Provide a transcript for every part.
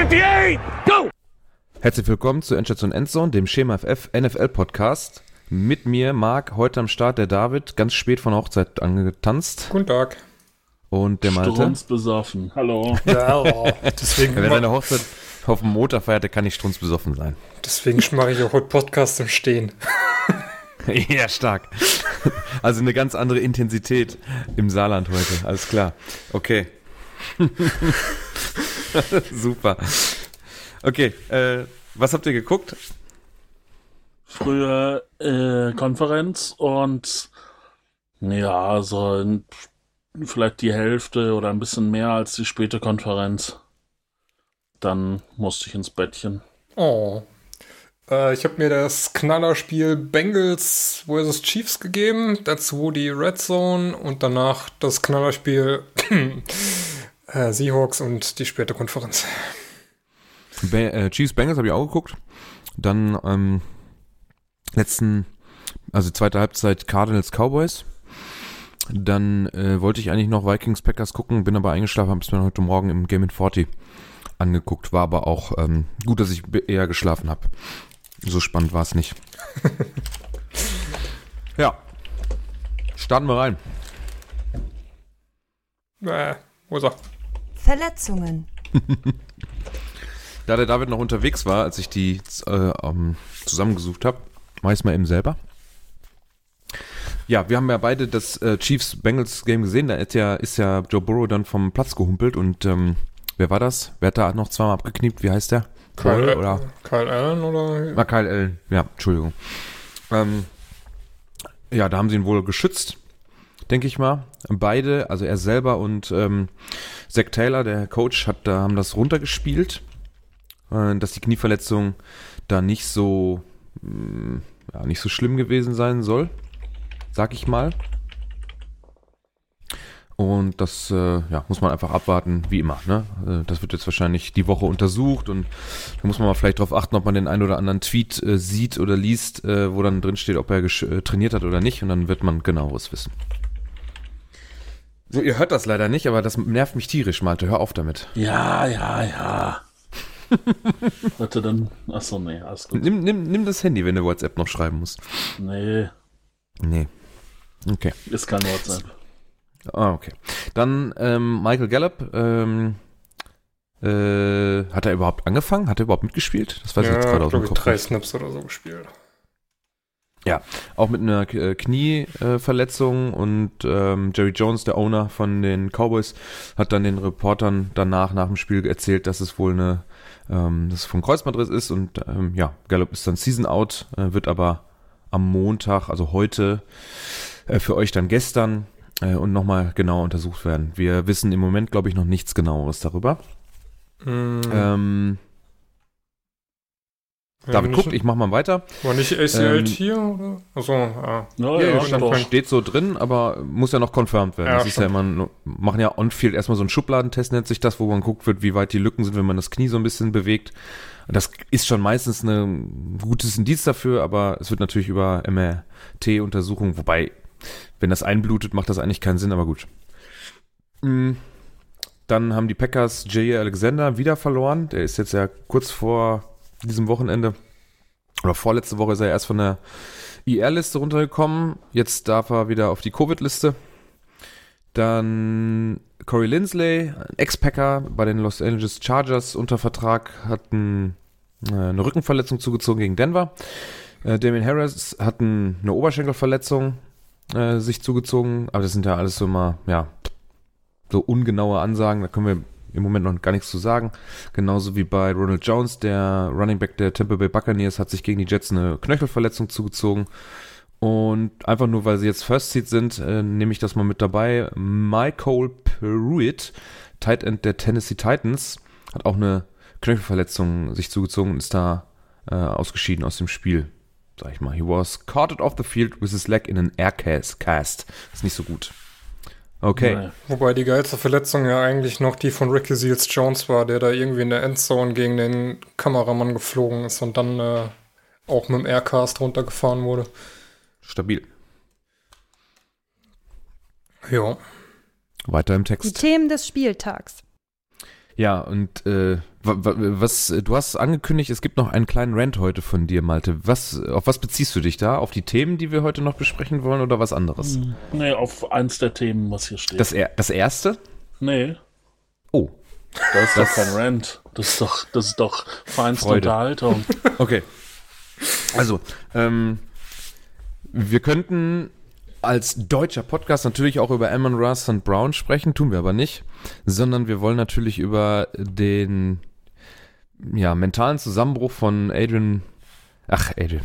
58, go! Herzlich willkommen zu Endstation Endzone, dem Schema FF NFL Podcast. Mit mir, Marc, heute am Start der David, ganz spät von der Hochzeit angetanzt. Guten Tag. Und der Malte. Strunzbesoffen. Hallo. Ja, oh, deswegen, Wer seine Hochzeit auf dem Montag feiert, der kann nicht strunzbesoffen sein. deswegen mache ich auch heute Podcast im Stehen. ja, stark. Also eine ganz andere Intensität im Saarland heute. Alles klar. Okay. Super. Okay, äh, was habt ihr geguckt? Frühe äh, Konferenz und ja, so in, vielleicht die Hälfte oder ein bisschen mehr als die späte Konferenz. Dann musste ich ins Bettchen. Oh. Äh, ich habe mir das Knallerspiel Bengals vs. Chiefs gegeben, dazu die Red Zone und danach das Knallerspiel äh, Seahawks und die späte Konferenz. Ba äh, Chiefs Bengals habe ich auch geguckt. Dann ähm, letzten, also zweite Halbzeit Cardinals Cowboys. Dann äh, wollte ich eigentlich noch Vikings Packers gucken, bin aber eingeschlafen, habe es mir heute Morgen im Game in 40 angeguckt. War aber auch ähm, gut, dass ich eher geschlafen habe. So spannend war es nicht. ja. Starten wir rein. Äh, wo ist er? Verletzungen. Da der David noch unterwegs war, als ich die äh, ähm, zusammengesucht habe, mache ich es mal eben selber. Ja, wir haben ja beide das äh, Chiefs-Bengals-Game gesehen. Da ist ja, ist ja Joe Burrow dann vom Platz gehumpelt und ähm, wer war das? Wer hat da noch zweimal abgekniept? Wie heißt der? Cole oder? Kyle Allen oder? Ah, Kyle Allen. Ja, Entschuldigung. Ähm, ja, da haben sie ihn wohl geschützt, denke ich mal. Beide, also er selber und ähm, Zach Taylor, der Coach, hat, da haben das runtergespielt, äh, dass die Knieverletzung da nicht so, mh, ja, nicht so schlimm gewesen sein soll, sag ich mal. Und das äh, ja, muss man einfach abwarten, wie immer. Ne? Äh, Das wird jetzt wahrscheinlich die Woche untersucht und da muss man mal vielleicht darauf achten, ob man den einen oder anderen Tweet äh, sieht oder liest, äh, wo dann drin steht, ob er äh, trainiert hat oder nicht und dann wird man genaueres wissen. So, ihr hört das leider nicht, aber das nervt mich tierisch, Malte. Hör auf damit. Ja, ja, ja. Warte dann. Achso, nee, alles gut. Nimm, nimm, nimm das Handy, wenn du WhatsApp noch schreiben musst. Nee, Nee. Okay. ist kein WhatsApp. Ah, okay. Dann ähm, Michael Gallup. Ähm, äh, hat er überhaupt angefangen? Hat er überhaupt mitgespielt? Das weiß ich jetzt Ja, gerade aus dem Kopf. drei. Snaps oder so gespielt. Auch mit einer äh, Knieverletzung und ähm, Jerry Jones, der Owner von den Cowboys, hat dann den Reportern danach nach dem Spiel erzählt, dass es wohl eine, ähm, dass es vom Kreuzbandriss ist und ähm, ja, Gallup ist dann Season Out, äh, wird aber am Montag, also heute, äh, für euch dann gestern äh, und nochmal genau untersucht werden. Wir wissen im Moment, glaube ich, noch nichts genaueres darüber. Mhm. Ähm, David guckt, ich mach mal weiter. War nicht ACL Ähm, hier oder? Achso, ja. Ja, Ja, ja, ja, steht so drin, aber muss ja noch confirmed werden. Ja, das ist ja immer, machen ja on-field erstmal so einen Schubladentest, nennt sich das, wo man guckt wird, wie weit die Lücken sind, wenn man das Knie so ein bisschen bewegt. Das ist schon meistens ein gutes Indiz dafür, aber es wird natürlich über MRT-Untersuchung, wobei, wenn das einblutet, macht das eigentlich keinen Sinn, aber gut. Mm, Dann haben die Packers J. Alexander wieder verloren. Der ist jetzt ja kurz vor diesem Wochenende oder vorletzte Woche ist er erst von der IR-Liste runtergekommen. Jetzt darf er wieder auf die Covid-Liste. Dann Corey Lindsley, ein Ex-Packer bei den Los Angeles Chargers unter Vertrag, hat ein, äh, eine Rückenverletzung zugezogen gegen Denver. Äh, Damien Harris hat ein, eine Oberschenkelverletzung äh, sich zugezogen, aber das sind ja alles so mal, ja, so ungenaue Ansagen, da können wir im Moment noch gar nichts zu sagen. Genauso wie bei Ronald Jones, der Running Back der Tampa Bay Buccaneers, hat sich gegen die Jets eine Knöchelverletzung zugezogen. Und einfach nur, weil sie jetzt First Seed sind, äh, nehme ich das mal mit dabei. Michael Pruitt, Tight End der Tennessee Titans, hat auch eine Knöchelverletzung sich zugezogen und ist da äh, ausgeschieden aus dem Spiel. Sag ich mal. He was carted off the field with his leg in an air cast. Ist nicht so gut. Okay. Nee. Wobei die geilste Verletzung ja eigentlich noch die von Ricky Seals Jones war, der da irgendwie in der Endzone gegen den Kameramann geflogen ist und dann äh, auch mit dem Aircast runtergefahren wurde. Stabil. Ja. Weiter im Die Text. Themen des Spieltags. Ja, und äh, Was, du hast angekündigt, es gibt noch einen kleinen Rant heute von dir, Malte. Was, auf was beziehst du dich da? Auf die Themen, die wir heute noch besprechen wollen oder was anderes? Hm, nee, auf eins der Themen, was hier steht. Das, er, das erste? Nee. Oh. Das ist doch kein Rant. Das ist doch, das ist doch feinste Freude. Unterhaltung. Okay. Also, ähm, wir könnten als deutscher Podcast natürlich auch über Amon Ross und Brown sprechen, tun wir aber nicht, sondern wir wollen natürlich über den ja, mentalen Zusammenbruch von Adrian. Ach, Adrian.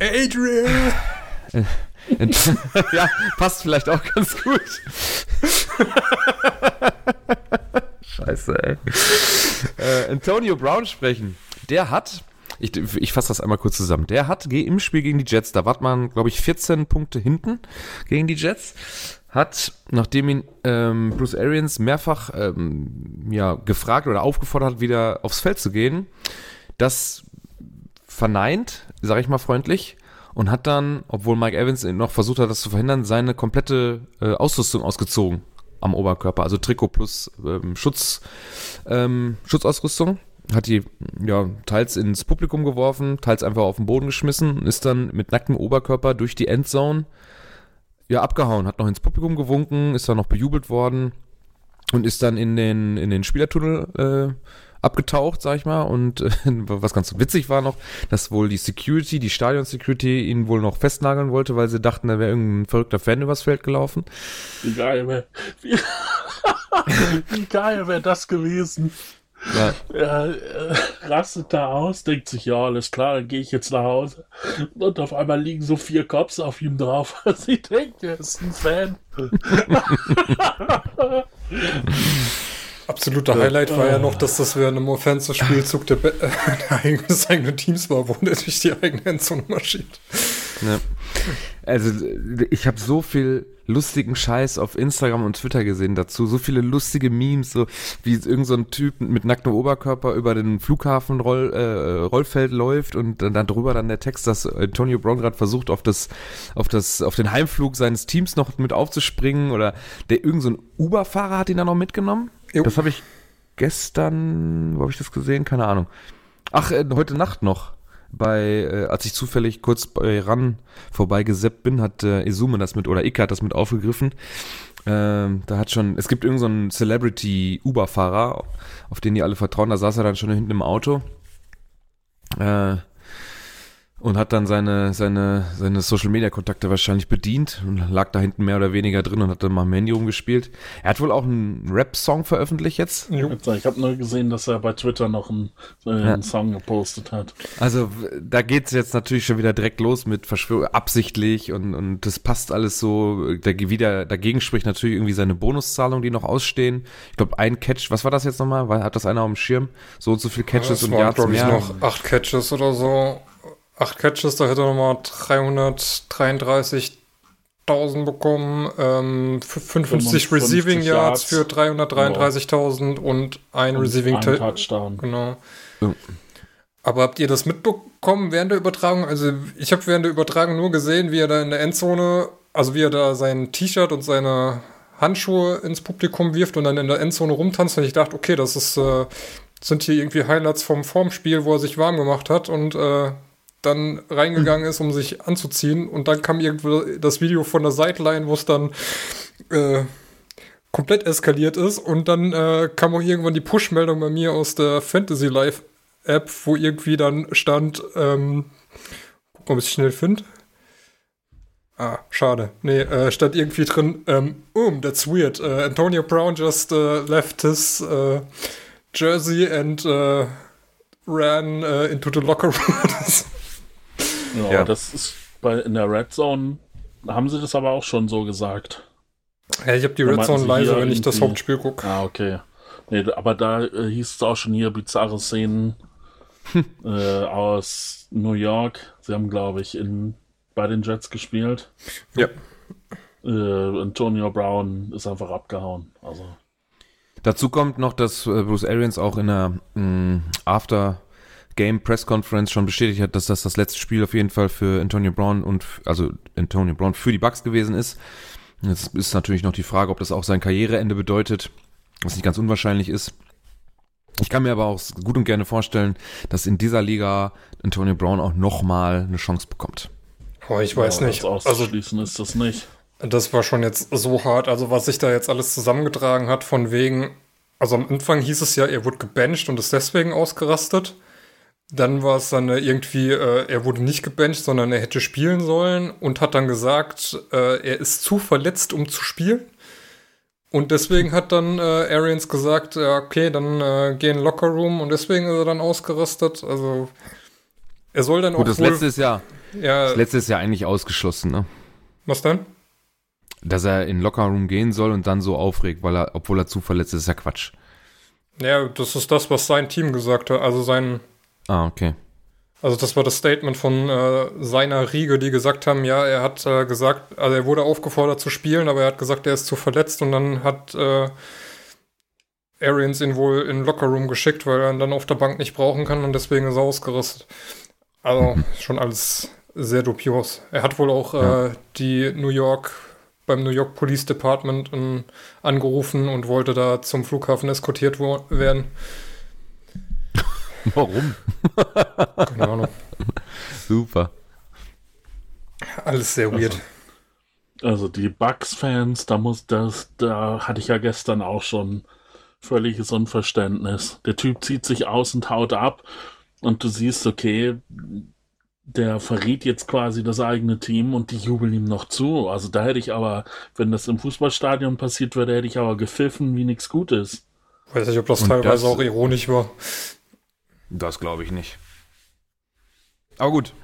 Adrian! ja, passt vielleicht auch ganz gut. Scheiße, ey. Äh, Antonio Brown sprechen. Der hat ich, ich fasse das einmal kurz zusammen. Der hat im Spiel gegen die Jets, da war man, glaube ich, 14 Punkte hinten gegen die Jets, hat, nachdem ihn ähm, Bruce Arians mehrfach ähm, ja, gefragt oder aufgefordert hat, wieder aufs Feld zu gehen, das verneint, sage ich mal freundlich, und hat dann, obwohl Mike Evans noch versucht hat, das zu verhindern, seine komplette äh, Ausrüstung ausgezogen am Oberkörper, also Trikot plus ähm, Schutz, ähm, Schutzausrüstung. Hat die ja teils ins Publikum geworfen, teils einfach auf den Boden geschmissen und ist dann mit nacktem Oberkörper durch die Endzone ja abgehauen, hat noch ins Publikum gewunken, ist dann noch bejubelt worden und ist dann in den in den Spielertunnel äh, abgetaucht, sag ich mal. Und äh, was ganz witzig war noch, dass wohl die Security, die Stadion-Security ihn wohl noch festnageln wollte, weil sie dachten, da wäre irgendein verrückter Fan übers Feld gelaufen. Wie geil wäre wie, wie geil wäre das gewesen. Ja. Er äh, rastet da aus, denkt sich, ja, alles klar, dann gehe ich jetzt nach Hause. Und auf einmal liegen so vier Cops auf ihm drauf. Sie denkt, er ist ein Fan. Absoluter Highlight war ja noch, dass das während einem Offensive-Spielzug der äh, des eigenen Teams war, wo der durch die eigene Endzone marschiert. Ja. Also, ich habe so viel lustigen Scheiß auf Instagram und Twitter gesehen dazu. So viele lustige Memes, so wie irgend so ein Typ mit nacktem Oberkörper über den Flughafen Roll, äh, Rollfeld läuft und dann, dann drüber dann der Text, dass Antonio Brown gerade versucht, auf das, auf das, auf den Heimflug seines Teams noch mit aufzuspringen oder der irgend so ein Uber-Fahrer hat ihn dann noch mitgenommen. Jo. Das habe ich gestern, wo habe ich das gesehen? Keine Ahnung. Ach, äh, heute Nacht noch bei, äh, als ich zufällig kurz bei RAN vorbeigeseppt bin, hat äh, Izume das mit, oder Ike hat das mit aufgegriffen. Ähm, da hat schon, es gibt irgendeinen so Celebrity-Uber-Fahrer, auf den die alle vertrauen, da saß er dann schon hinten im Auto. Äh, und hat dann seine, seine, seine Social Media Kontakte wahrscheinlich bedient und lag da hinten mehr oder weniger drin und hat dann mal im Handy rumgespielt. Er hat wohl auch einen Rap-Song veröffentlicht jetzt. Ich habe nur gesehen, dass er bei Twitter noch einen, äh, einen ja. Song gepostet hat. Also da geht's jetzt natürlich schon wieder direkt los mit Verschwörung, absichtlich und, und das passt alles so. Da, wieder, dagegen spricht natürlich irgendwie seine Bonuszahlungen, die noch ausstehen. Ich glaube, ein Catch, was war das jetzt nochmal? Hat das einer auf dem Schirm? So und so viel Catches ja, und Yards mehr? noch acht Catches oder so acht Catches, da hätte er nochmal 333.000 bekommen, ähm, 55 Receiving Yards, für 333.000 und ein und Receiving ein Touchdown. Genau. Ja. Aber habt ihr das mitbekommen während der Übertragung? Also ich habe während der Übertragung nur gesehen, wie er da in der Endzone, also wie er da sein T-Shirt und seine Handschuhe ins Publikum wirft und dann in der Endzone rumtanzt und ich dachte, okay, das ist, äh, sind hier irgendwie Highlights vom Formspiel, wo er sich warm gemacht hat und äh, dann reingegangen ist, um sich anzuziehen. Und dann kam irgendwo das Video von der Sideline, wo es dann äh, komplett eskaliert ist. Und dann äh, kam auch irgendwann die Push-Meldung bei mir aus der Fantasy Live App, wo irgendwie dann stand, ähm, guck mal, ob ich schnell finde. Ah, schade. Nee, äh, stand irgendwie drin, ähm, um, that's weird. Uh, Antonio Brown just uh, left his uh, jersey and ran into the locker room. Ja, ja, das ist bei in der Red Zone haben sie das aber auch schon so gesagt. Ja, ich habe die Red Zone leise, wenn ich das Hauptspiel gucke. Ah, okay. Nee, aber da äh, hieß es auch schon hier bizarre Szenen äh, aus New York. Sie haben, glaube ich, in, bei den Jets gespielt. Ja. Äh, Antonio Brown ist einfach abgehauen. Also. Dazu kommt noch, dass äh, Bruce Arians auch in der mh, mm, After Game Press Conference schon bestätigt hat, dass das das letzte Spiel auf jeden Fall für Antonio Brown und also Antonio Brown für die Bucks gewesen ist. Jetzt ist natürlich noch die Frage, ob das auch sein Karriereende bedeutet, was nicht ganz unwahrscheinlich ist. Ich kann mir aber auch gut und gerne vorstellen, dass in dieser Liga Antonio Brown auch nochmal eine Chance bekommt. Oh, ich weiß Ja, nicht. Also auszuschließen ist das nicht. Das war schon jetzt so hart. Also, was sich da jetzt alles zusammengetragen hat, von wegen. Also, am Anfang hieß es ja, er wurde gebencht und ist deswegen ausgerastet. Dann war es dann äh, irgendwie, äh, er wurde nicht gebencht, sondern er hätte spielen sollen und hat dann gesagt, äh, er ist zu verletzt, um zu spielen. Und deswegen hat dann äh, Arians gesagt, ja, okay, dann äh, geh in den Lockerroom und deswegen ist er dann ausgerastet. Also, er soll dann Gut, auch das wohl, letzte ist ja, ja, das letzte ist ja eigentlich ausgeschlossen, ne? was dann? Dass er in den Lockerroom gehen soll und dann so aufregt, weil er, obwohl er zu verletzt ist, ist ja Quatsch. Ja, das ist das, was sein Team gesagt hat. Also sein, Ah, okay. Also das war das Statement von äh, seiner Riege, die gesagt haben, ja, er hat äh, gesagt, also er wurde aufgefordert zu spielen, aber er hat gesagt, er ist zu verletzt und dann hat äh, Arians ihn wohl in den Lockerroom geschickt, weil er ihn dann auf der Bank nicht brauchen kann und deswegen ist er ausgerüstet. Also schon alles sehr dubios. Er hat wohl auch Ja. äh, die New York beim New York Police Department ähm, angerufen und wollte da zum Flughafen eskortiert werden. Warum? Keine Ahnung. Super. Alles sehr weird. Also die Bucks-Fans, da muss das, da hatte ich ja gestern auch schon völliges Unverständnis. Der Typ zieht sich aus und haut ab und du siehst, okay, der verriet jetzt quasi das eigene Team und die jubeln ihm noch zu. Also da hätte ich aber, wenn das im Fußballstadion passiert würde, hätte ich aber gepfiffen wie nichts Gutes. Weiß nicht, ob das Und teilweise das- auch ironisch war. Das glaube ich nicht. Aber gut.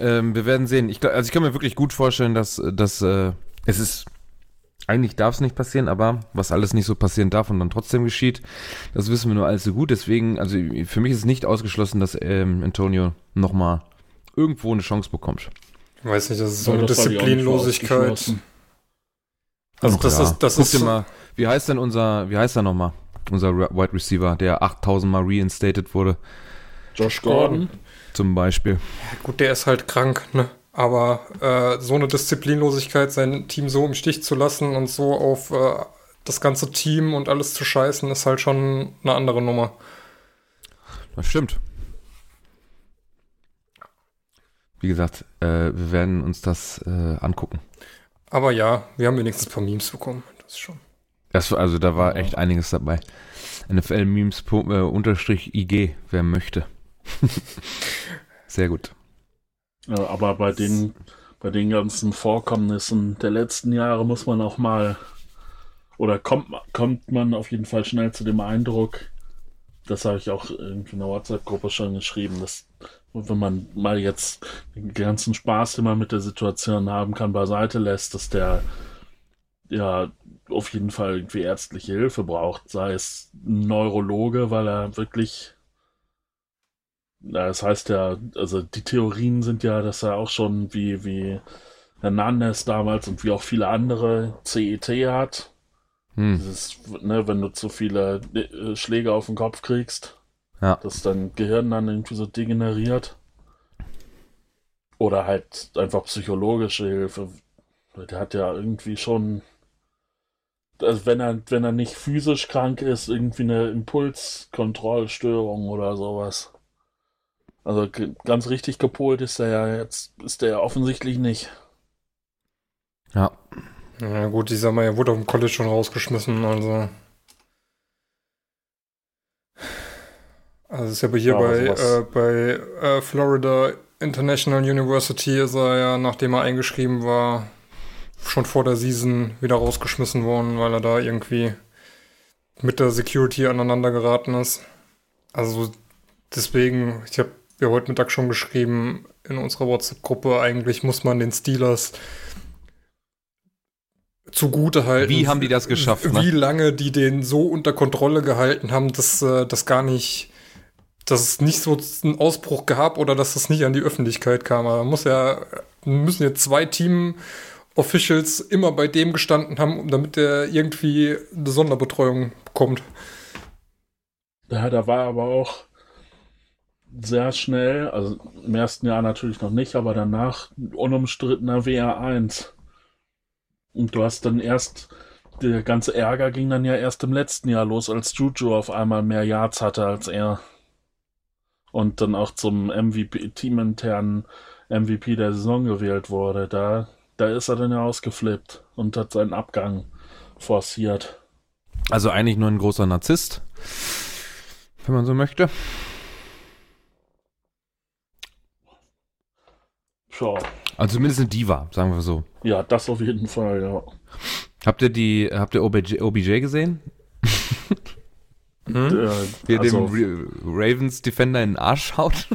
Ähm, wir werden sehen. Ich, glaub- also ich kann mir wirklich gut vorstellen, dass, dass äh, es ist. Eigentlich darf es nicht passieren, aber was alles nicht so passieren darf und dann trotzdem geschieht, das wissen wir nur allzu gut. Deswegen, also für mich ist es nicht ausgeschlossen, dass ähm, Antonio nochmal irgendwo eine Chance bekommt. Ich weiß nicht, das ist so eine das Disziplinlosigkeit. Also das ja. ist, das Guck ist, dir mal, wie heißt denn unser, wie heißt er nochmal? Unser Wide Receiver, der 8000 Mal reinstated wurde, Josh Gordon. zum Beispiel. gut, der ist halt krank, ne? Aber äh, so eine Disziplinlosigkeit, sein Team so im Stich zu lassen und so auf äh, das ganze Team und alles zu scheißen, ist halt schon eine andere Nummer. Das stimmt. Wie gesagt, äh, wir werden uns das äh, angucken. Aber ja, wir haben wenigstens ein paar Memes bekommen. Das ist schon. Das, also da war echt einiges dabei. NFL Memes po- äh, unterstrich IG, wer möchte. Sehr gut. Ja, aber bei den, bei den ganzen Vorkommnissen der letzten Jahre muss man auch mal, oder kommt, kommt man auf jeden Fall schnell zu dem Eindruck, das habe ich auch irgendwie in der WhatsApp-Gruppe schon geschrieben, dass wenn man mal jetzt den ganzen Spaß, den man mit der Situation haben kann, beiseite lässt, dass der ja auf jeden Fall irgendwie ärztliche Hilfe braucht, sei es Neurologe, weil er wirklich ja, das heißt ja, also die Theorien sind ja, dass er auch schon wie, wie Hernandez damals und wie auch viele andere CET hat. Hm. Dieses, ne, wenn du zu viele äh, Schläge auf den Kopf kriegst, Ja. dass dein Gehirn dann irgendwie so degeneriert. Oder halt einfach psychologische Hilfe. Der hat ja irgendwie schon, also wenn er, wenn er nicht physisch krank ist, irgendwie eine Impulskontrollstörung oder sowas. Also ganz richtig gepolt ist er ja jetzt, ist er ja offensichtlich nicht. Ja. Ja gut, ich sag mal, er wurde auf dem College schon rausgeschmissen, also. Also ist ja aber hier Ja, bei, äh, bei äh, Florida International University ist er ja, nachdem er eingeschrieben war, schon vor der Season wieder rausgeschmissen worden, weil er da irgendwie mit der Security aneinander geraten ist. Also deswegen, ich habe ja heute Mittag schon geschrieben in unserer WhatsApp-Gruppe, eigentlich muss man den Steelers zugute halten. Wie haben die das geschafft, ne? Wie lange die den so unter Kontrolle gehalten haben, dass äh, das gar nicht, dass es nicht so einen Ausbruch gab oder dass das nicht an die Öffentlichkeit kam. Aber muss ja, müssen jetzt zwei Team-Officials immer bei dem gestanden haben, damit der irgendwie eine Sonderbetreuung bekommt. Ja, da war aber auch sehr schnell, also im ersten Jahr natürlich noch nicht, aber danach unumstrittener WR1. Und du hast dann erst der ganze Ärger ging dann ja erst im letzten Jahr los, als Juju auf einmal mehr Yards hatte als er. Und dann auch zum MVP, teaminternen MVP der Saison gewählt wurde. Da, da ist er dann ja ausgeflippt und hat seinen Abgang forciert. Also eigentlich nur ein großer Narzisst, wenn man so möchte. Ja. Also zumindest eine Diva, sagen wir so. Ja, das auf jeden Fall, ja. Habt ihr die, habt ihr OBJ, OBJ gesehen? Hm? Äh, Wie er also, dem Ra- Ravens Defender in den Arsch haut?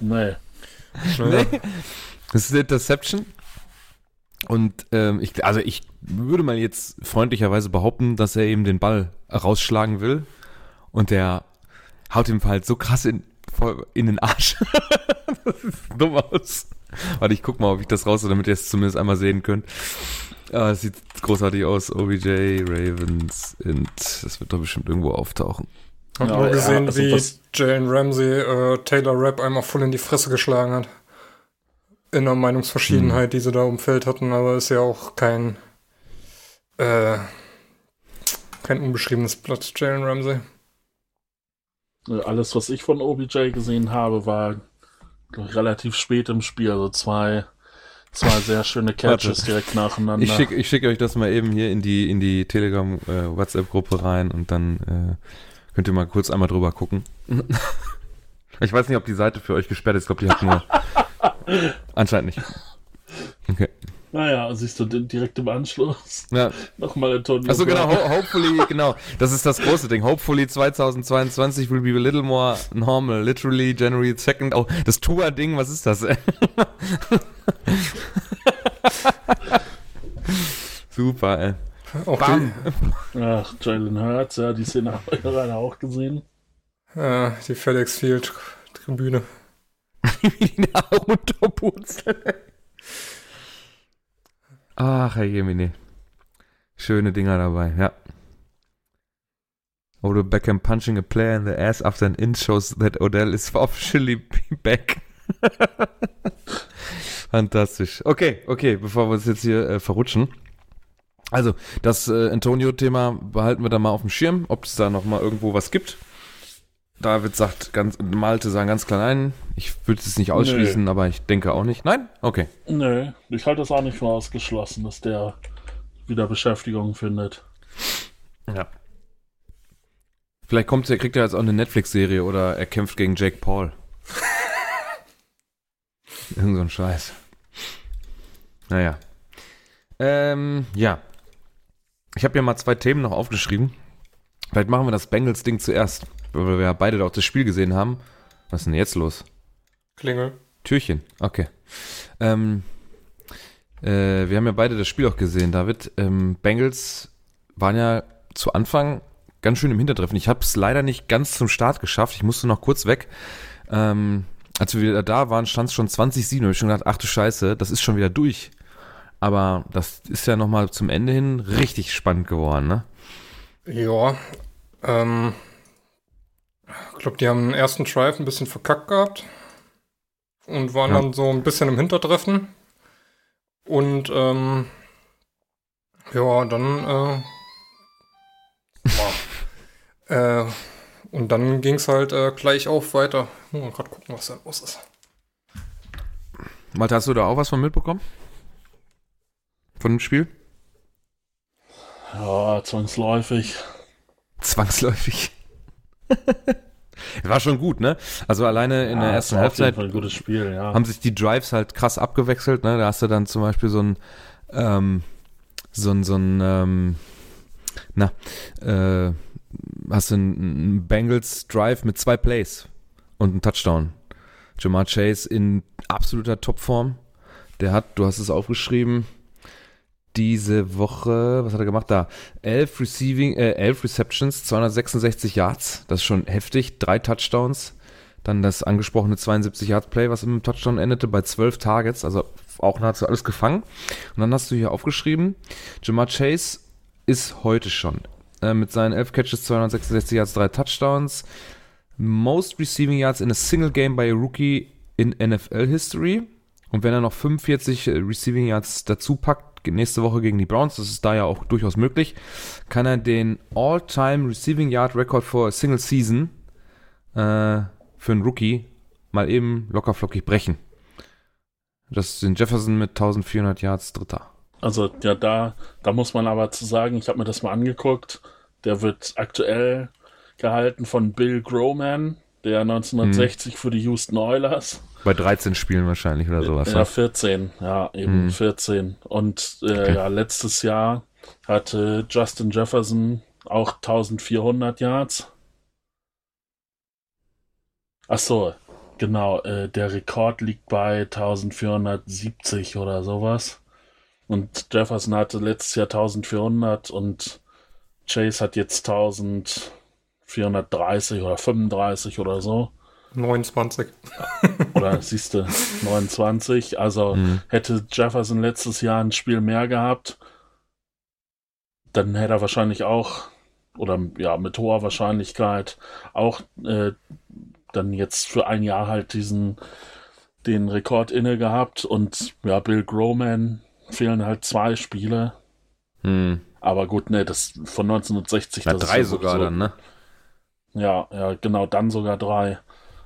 nee. Naja. Das ist eine Interception. Und ähm, ich, also ich würde mal jetzt freundlicherweise behaupten, dass er eben den Ball rausschlagen will. Und der haut ihm halt so krass in, voll in den Arsch. das sieht dumm aus. Warte, ich guck mal, ob ich das raus, damit ihr es zumindest einmal sehen könnt. Ah, es sieht großartig aus. OBJ, Ravens, und das wird doch bestimmt irgendwo auftauchen. Hab Ja, nur ja, gesehen, also wie Jalen Ramsey äh, Taylor Rapp einmal voll in die Fresse geschlagen hat. In der Meinungsverschiedenheit, die sie da um Feld hatten, aber ist ja auch kein äh, kein unbeschriebenes Blatt, Jalen Ramsey. Äh, Alles, was ich von OBJ gesehen habe, war ich, relativ spät im Spiel. Also zwei, zwei sehr schöne Catches Warte. direkt nacheinander. Ich schicke ich schick euch das mal eben hier in die, in die Telegram-WhatsApp-Gruppe rein und dann äh, könnt ihr mal kurz einmal drüber gucken. ich weiß nicht, ob die Seite für euch gesperrt ist. Ich glaube, die hat nur. Anscheinend nicht. Okay. Naja, siehst du, di- direkt im Anschluss Ja. nochmal Antonio. Achso, genau. Ho hopefully, genau. Das ist das große Ding. Hopefully 2022 will be a little more normal. Literally January 2nd. Oh, das Tour-Ding, was ist das? ey? Super, ey. Auch Bam. Ach, Jalen Hurts, ja, die Szene habe ich gerade auch gesehen. die, äh, die FedEx Field Tribüne. wie die da runterpurzeln. Ach, Herr Jemini. Schöne Dinger dabei, ja. Odell Beckham punching a player in the ass after an inch shows that Odell is officially back. Fantastisch. Okay, okay, bevor wir uns jetzt hier äh, verrutschen. Also, das äh, Antonio-Thema behalten wir da mal auf dem Schirm, ob es da noch mal irgendwo was gibt. David sagt ganz, Malte sagen ganz klar nein. Ich würde es nicht ausschließen, aber ich denke auch nicht. Nein? Okay. Nö, ich halte das auch nicht für ausgeschlossen, dass der wieder Beschäftigung findet. Ja. Vielleicht kommt, er kriegt er jetzt auch eine Netflix-Serie oder er kämpft gegen Jake Paul. Irgend so ein Scheiß. Naja. Ähm, ja. Ich habe ja mal zwei Themen noch aufgeschrieben. Vielleicht machen wir das Bengals-Ding zuerst, weil wir ja beide da auch das Spiel gesehen haben. Was ist denn jetzt los? Klingel. Türchen, okay. Ähm, äh, wir haben ja beide das Spiel auch gesehen, David. Ähm, Bengals waren ja zu Anfang ganz schön im Hintertreffen. Ich habe es leider nicht ganz zum Start geschafft. Ich musste noch kurz weg. Ähm, als wir wieder da waren, stand es schon 20-7. Da habe ich schon gedacht, ach du Scheiße, das ist schon wieder durch. Aber das ist ja nochmal zum Ende hin richtig spannend geworden, ne? Ja. Ähm, ich glaube, die haben den ersten Drive ein bisschen verkackt gehabt. Und waren Ja. dann so ein bisschen im Hintertreffen. Und ähm, ja, dann äh, äh, und dann ging es halt äh, gleich auf weiter. Mal gerade gucken, was da los ist. Malte, hast du da auch was von mitbekommen? Von dem Spiel? Ja, zwangsläufig. Zwangsläufig. War schon gut, ne? Also alleine in der Ja, ersten auf jeden Halbzeit Fall ein gutes Spiel, ja. haben sich die Drives halt krass abgewechselt, ne? Da hast du dann zum Beispiel so ein, ähm, so ein, so ein, ähm, na, äh, hast du einen Bengals Drive mit zwei Plays und einen Touchdown. Jamar Chase in absoluter Topform. Der hat, du hast es aufgeschrieben, diese Woche, was hat er gemacht da? Elf Receiving, äh, elf Receptions, 266 Yards. Das ist schon heftig. Drei Touchdowns. Dann das angesprochene 72 Yard Play, was im Touchdown endete, bei 12 Targets. Also auch nahezu alles gefangen. Und dann hast du hier aufgeschrieben, Jamar Chase ist heute schon äh, mit seinen 11 Catches, 266 Yards, drei Touchdowns. Most Receiving Yards in a single game by a Rookie in NFL History. Und wenn er noch 45 Receiving Yards dazu packt, nächste Woche gegen die Browns, das ist da ja auch durchaus möglich, kann er den All-Time Receiving Yard Record for a Single Season äh, für einen Rookie mal eben lockerflockig brechen. Das sind Jefferson mit 1400 Yards Dritter. Also ja, da, da muss man aber zu sagen, ich habe mir das mal angeguckt, der wird aktuell gehalten von Bill Groman, der 1960 hm. für die Houston Oilers. Bei 13 Spielen wahrscheinlich oder sowas. Ja, 14, ja, eben hm. 14. Und äh, okay. ja, letztes Jahr hatte Justin Jefferson auch 1400 Yards. Ach so, genau, äh, der Rekord liegt bei 1470 oder sowas. Und Jefferson hatte letztes Jahr 1400 und Chase hat jetzt 1430 oder 35 oder so. 29. Oder siehst du, 29. Also mhm. hätte Jefferson letztes Jahr ein Spiel mehr gehabt, dann hätte er wahrscheinlich auch, oder ja, mit hoher Wahrscheinlichkeit auch äh, dann jetzt für ein Jahr halt diesen den Rekord inne gehabt und ja, Bill Groman fehlen halt zwei Spiele. Hm. Aber gut, ne, das von 1960. Na, drei sogar so, dann, ne? Ja, ja, genau, dann sogar drei.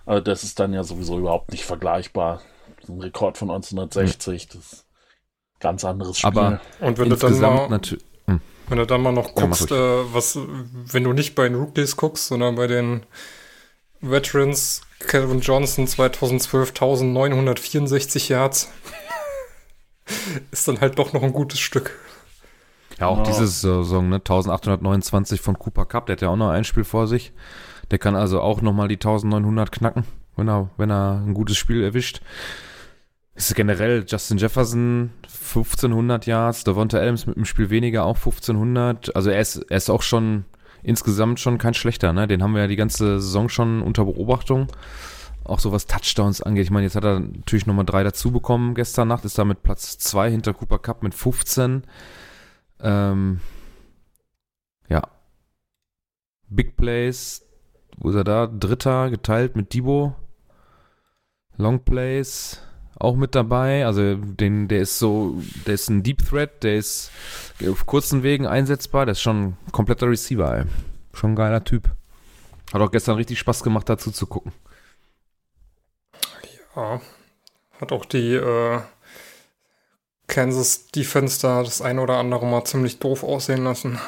Also das ist dann ja sowieso überhaupt nicht vergleichbar. Ein Rekord von 1960, hm. das ist ein ganz anderes Spiel. Aber und wenn du dann mal, hm. wenn du dann mal noch guckst, ja, äh, was, wenn du nicht bei den Rookies guckst, sondern bei den Veterans, Calvin Johnson 2012 1964 Yards ist dann halt doch noch ein gutes Stück. Ja, auch genau. diese Saison, ne? 1829 von Cooper Cup, der hat ja auch noch ein Spiel vor sich. Der kann also auch nochmal die 1900 knacken, wenn er, wenn er ein gutes Spiel erwischt. Ist generell Justin Jefferson 1500 Yards, Devonta Adams mit einem Spiel weniger auch 1500. Also er ist, er ist auch schon insgesamt schon kein schlechter, ne? Den haben wir ja die ganze Saison schon unter Beobachtung auch so was Touchdowns angeht. Ich meine, jetzt hat er natürlich nochmal drei dazu bekommen gestern Nacht, ist damit Platz zwei hinter Cooper Cup mit 15. Ähm, ja. Big Plays, wo ist er da? Dritter, geteilt mit Debo. Long Plays, auch mit dabei. Also den, der ist so, der ist ein Deep Threat, der ist auf kurzen Wegen einsetzbar. Der ist schon ein kompletter Receiver, ey. Schon ein geiler Typ. Hat auch gestern richtig Spaß gemacht, dazu zu gucken. Ja, hat auch die äh, Kansas Defense da das eine oder andere mal ziemlich doof aussehen lassen.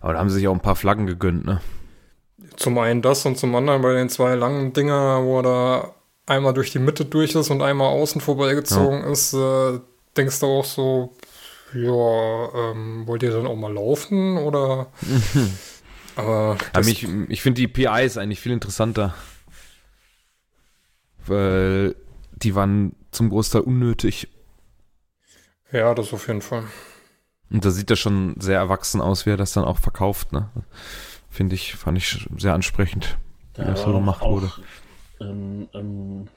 Aber da haben sie sich auch ein paar Flaggen gegönnt, ne? Zum einen das und zum anderen bei den zwei langen Dinger, wo er da einmal durch die Mitte durch ist und einmal außen vorbeigezogen ja. ist, äh, denkst du auch so, ja, ähm, wollt ihr dann auch mal laufen oder? Aber ja, mich, ich finde die PIs eigentlich viel interessanter weil die waren zum Großteil unnötig. Ja, das auf jeden Fall. Und da sieht er schon sehr erwachsen aus, wie er das dann auch verkauft, ne? Finde ich, fand ich sehr ansprechend, wie das so gemacht wurde. Im, im,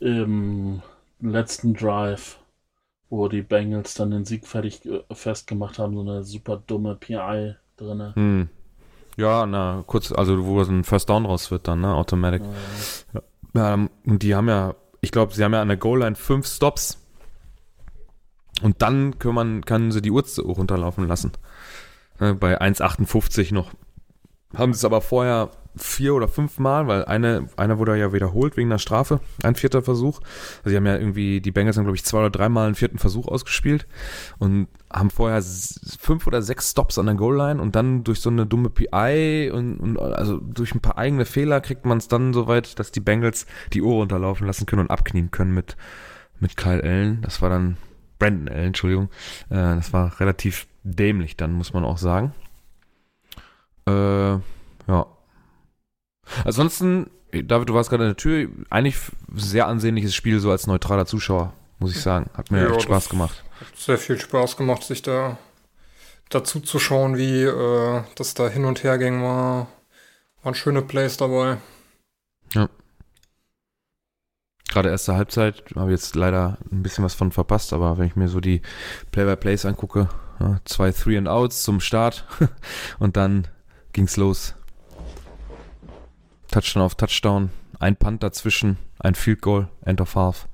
Im letzten Drive, wo die Bengals dann den Sieg fertig äh, festgemacht haben, so eine super dumme PI drin. Hm. Ja, na, kurz, also wo so ein First Down raus wird dann, ne, Automatic. Ja. ja und die haben ja, ich glaube, sie haben ja an der Goal-Line fünf Stops. Und dann kann, man, kann sie die Uhr runterlaufen lassen. Ne, bei 1,58 noch. Haben sie es aber vorher vier oder fünf Mal, weil eine, einer wurde ja wiederholt wegen einer Strafe, ein vierter Versuch. Also sie haben ja irgendwie, die Bengals haben glaube ich zwei oder dreimal einen vierten Versuch ausgespielt und haben vorher fünf oder sechs Stops an der Goal-Line und dann durch so eine dumme PI und, und also durch ein paar eigene Fehler kriegt man es dann so weit, dass die Bengals die Uhr runterlaufen lassen können und abknien können mit, mit Kyle Allen. Das war dann Brandon Allen, Entschuldigung. Äh, das war relativ dämlich dann, muss man auch sagen. Äh, ja, Ansonsten, David, du warst gerade in der Tür, eigentlich sehr ansehnliches Spiel so als neutraler Zuschauer, muss ich sagen. Hat mir ja, echt Spaß gemacht. Hat sehr viel Spaß gemacht, sich da dazu zu schauen, wie äh, das da hin und her ging. War, waren schöne Plays dabei. Ja. Gerade erste Halbzeit habe jetzt leider ein bisschen was von verpasst, aber wenn ich mir so die Play-by-Plays angucke, zwei Three and Outs zum Start und dann ging's los. Touchdown auf Touchdown, ein Punt dazwischen, ein Field Goal, End of Half.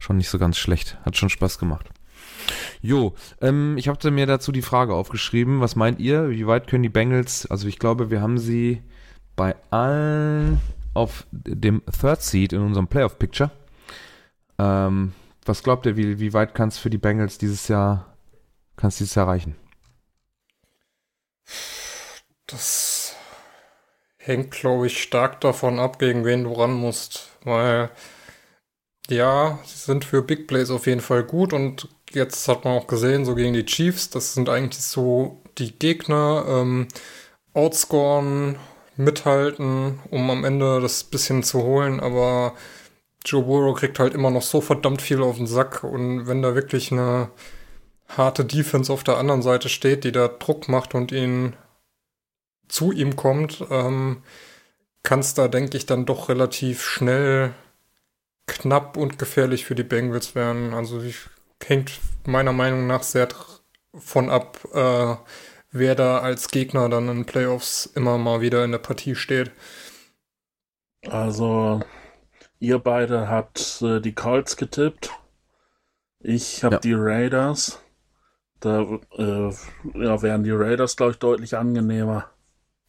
schon nicht so ganz schlecht. Hat schon Spaß gemacht. Jo, ähm, ich habe mir dazu die Frage aufgeschrieben. Was meint ihr? Wie weit können die Bengals? Also ich glaube, wir haben sie bei allen auf dem Third Seed in unserem Playoff Picture. Ähm, was glaubt ihr, wie, wie weit kann es für die Bengals dieses Jahr, kann es dieses Jahr reichen? Das hängt, glaube ich, stark davon ab, gegen wen du ran musst. Weil, ja, sie sind für Big Plays auf jeden Fall gut und jetzt hat man auch gesehen, so gegen die Chiefs, das sind eigentlich so die Gegner, ähm, outscoren, mithalten, um am Ende das bisschen zu holen, aber Joe Burrow kriegt halt immer noch so verdammt viel auf den Sack und wenn da wirklich eine harte Defense auf der anderen Seite steht, die da Druck macht und ihn zu ihm kommt, ähm, kann es da, denke ich, dann doch relativ schnell knapp und gefährlich für die Bengals werden. Also ich, hängt meiner Meinung nach sehr von ab, äh, wer da als Gegner dann in Playoffs immer mal wieder in der Partie steht. Also, ihr beide habt äh, die Colts getippt. Ich habe ja. die Raiders. Da äh, ja, wären die Raiders, glaube ich, deutlich angenehmer.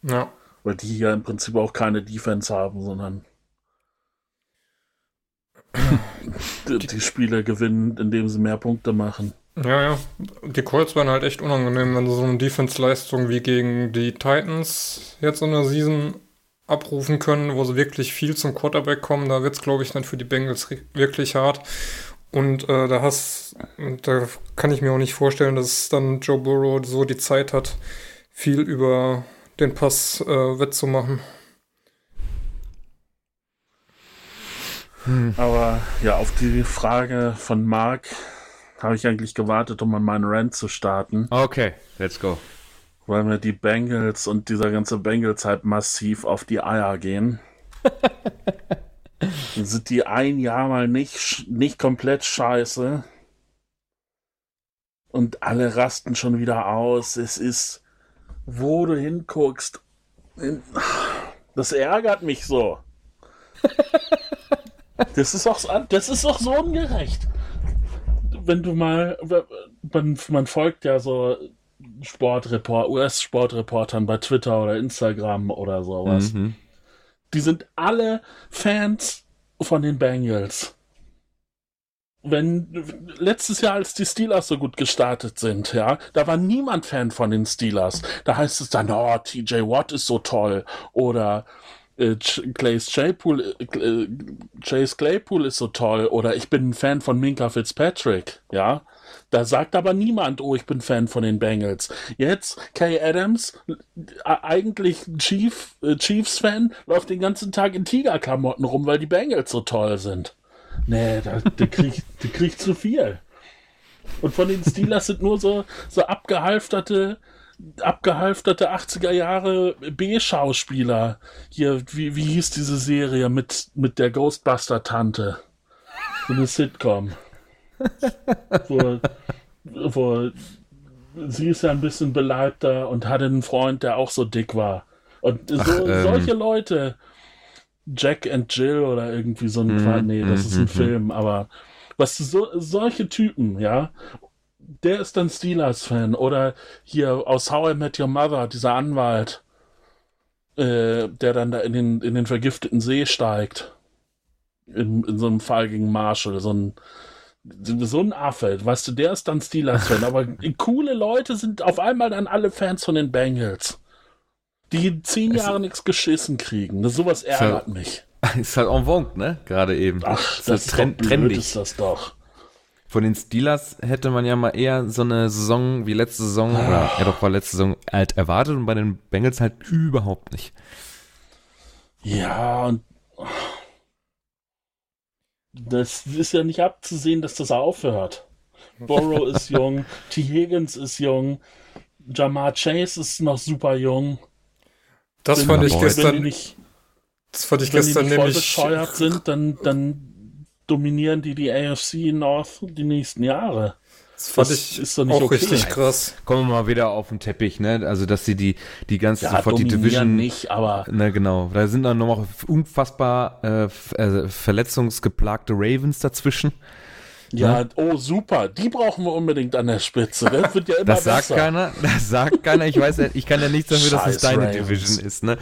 Ja. Weil die ja im Prinzip auch keine Defense haben, sondern die, die Spieler gewinnen, indem sie mehr Punkte machen. Ja, ja. Die Colts waren halt echt unangenehm, wenn sie so eine Defense-Leistung wie gegen die Titans jetzt in der Season abrufen können, wo sie wirklich viel zum Quarterback kommen. Da wird es, glaube ich, dann für die Bengals wirklich hart. Und äh, da hast, da kann ich mir auch nicht vorstellen, dass dann Joe Burrow so die Zeit hat, viel über den Pass äh, wettzumachen. Hm. Aber ja, auf die Frage von Mark habe ich eigentlich gewartet, um an meinen Rant zu starten. Okay, let's go. Weil mir die Bengals und dieser ganze Bengals halt massiv auf die Eier gehen. Dann sind die ein Jahr mal nicht, nicht komplett scheiße. Und alle rasten schon wieder aus. Es ist, wo du hinguckst. Das ärgert mich so. Das ist auch, das ist auch so ungerecht wenn du mal, man, man folgt ja so Sportreport, US-Sportreportern bei Twitter oder Instagram oder sowas. Mhm. Die sind alle Fans von den Bengals. Wenn letztes Jahr, als die Steelers so gut gestartet sind, ja, da war niemand Fan von den Steelers. Da heißt es dann, oh, TJ Watt ist so toll oder äh, Chase Claypool, äh, Chase Claypool ist so toll oder ich bin ein Fan von Minka Fitzpatrick, ja. Da sagt aber niemand, oh, ich bin Fan von den Bengals. Jetzt Kay Adams, äh, eigentlich Chief, äh, Chiefs-Fan, läuft den ganzen Tag in Tigerklamotten rum, weil die Bengals so toll sind. Nee, da, der, kriegt, der kriegt zu viel. Und von den Steelers sind nur so, so abgehalfterte abgehalfterte 80er Jahre B-Schauspieler. Hier, wie, wie hieß diese Serie mit, mit der Ghostbuster-Tante? So eine Sitcom. Wo, wo sie ist ja ein bisschen beleibter und hatte einen Freund, der auch so dick war. Und so, Ach, ähm. solche Leute, Jack and Jill oder irgendwie so ein mm, nee, das mm, ist ein mm, Film, aber was so, solche Typen, ja, der ist dann Steelers-Fan. Oder hier aus How I Met Your Mother, dieser Anwalt, äh, der dann da in den, in den vergifteten See steigt. In, in so einem Fall gegen Marshall. So ein, so ein Affe, weißt du, der ist dann Steelers-Fan. aber coole Leute sind auf einmal dann alle Fans von den Bengals. Die zehn Jahre nichts geschissen kriegen. Das, sowas ärgert ist mich. Ist halt en vogue, ne? Gerade eben. Ach, das, das ist trend, doch blöd, trendig. ist das doch. Von den Steelers hätte man ja mal eher so eine Saison wie letzte Saison, ah. oder ja doch war letzte Saison halt erwartet und bei den Bengals halt überhaupt nicht. Ja, und das ist ja nicht abzusehen, dass das aufhört. Borrow ist jung, T. Higgins ist jung, Jamar Chase ist noch super jung. Das wenn, fand ich gestern nicht. Das fand ich gestern nämlich. Wenn die bescheuert sind, dann, dann dominieren die die AFC North die nächsten Jahre. Das fand das ich ist doch nicht auch okay. richtig krass. Kommen wir mal wieder auf den Teppich, ne? Also, dass sie die, die ganze, ja, sofort die Division. nicht, aber. Ne, genau. Da sind dann noch unfassbar äh, äh, verletzungsgeplagte Ravens dazwischen. Ja, oh super, die brauchen wir unbedingt an der Spitze. Das wird ja immer Das besser. sagt keiner, das sagt keiner. Ich weiß, ja- ich kann ja nichts dafür, dass es Scheiß deine Ravens. Division ist, ne?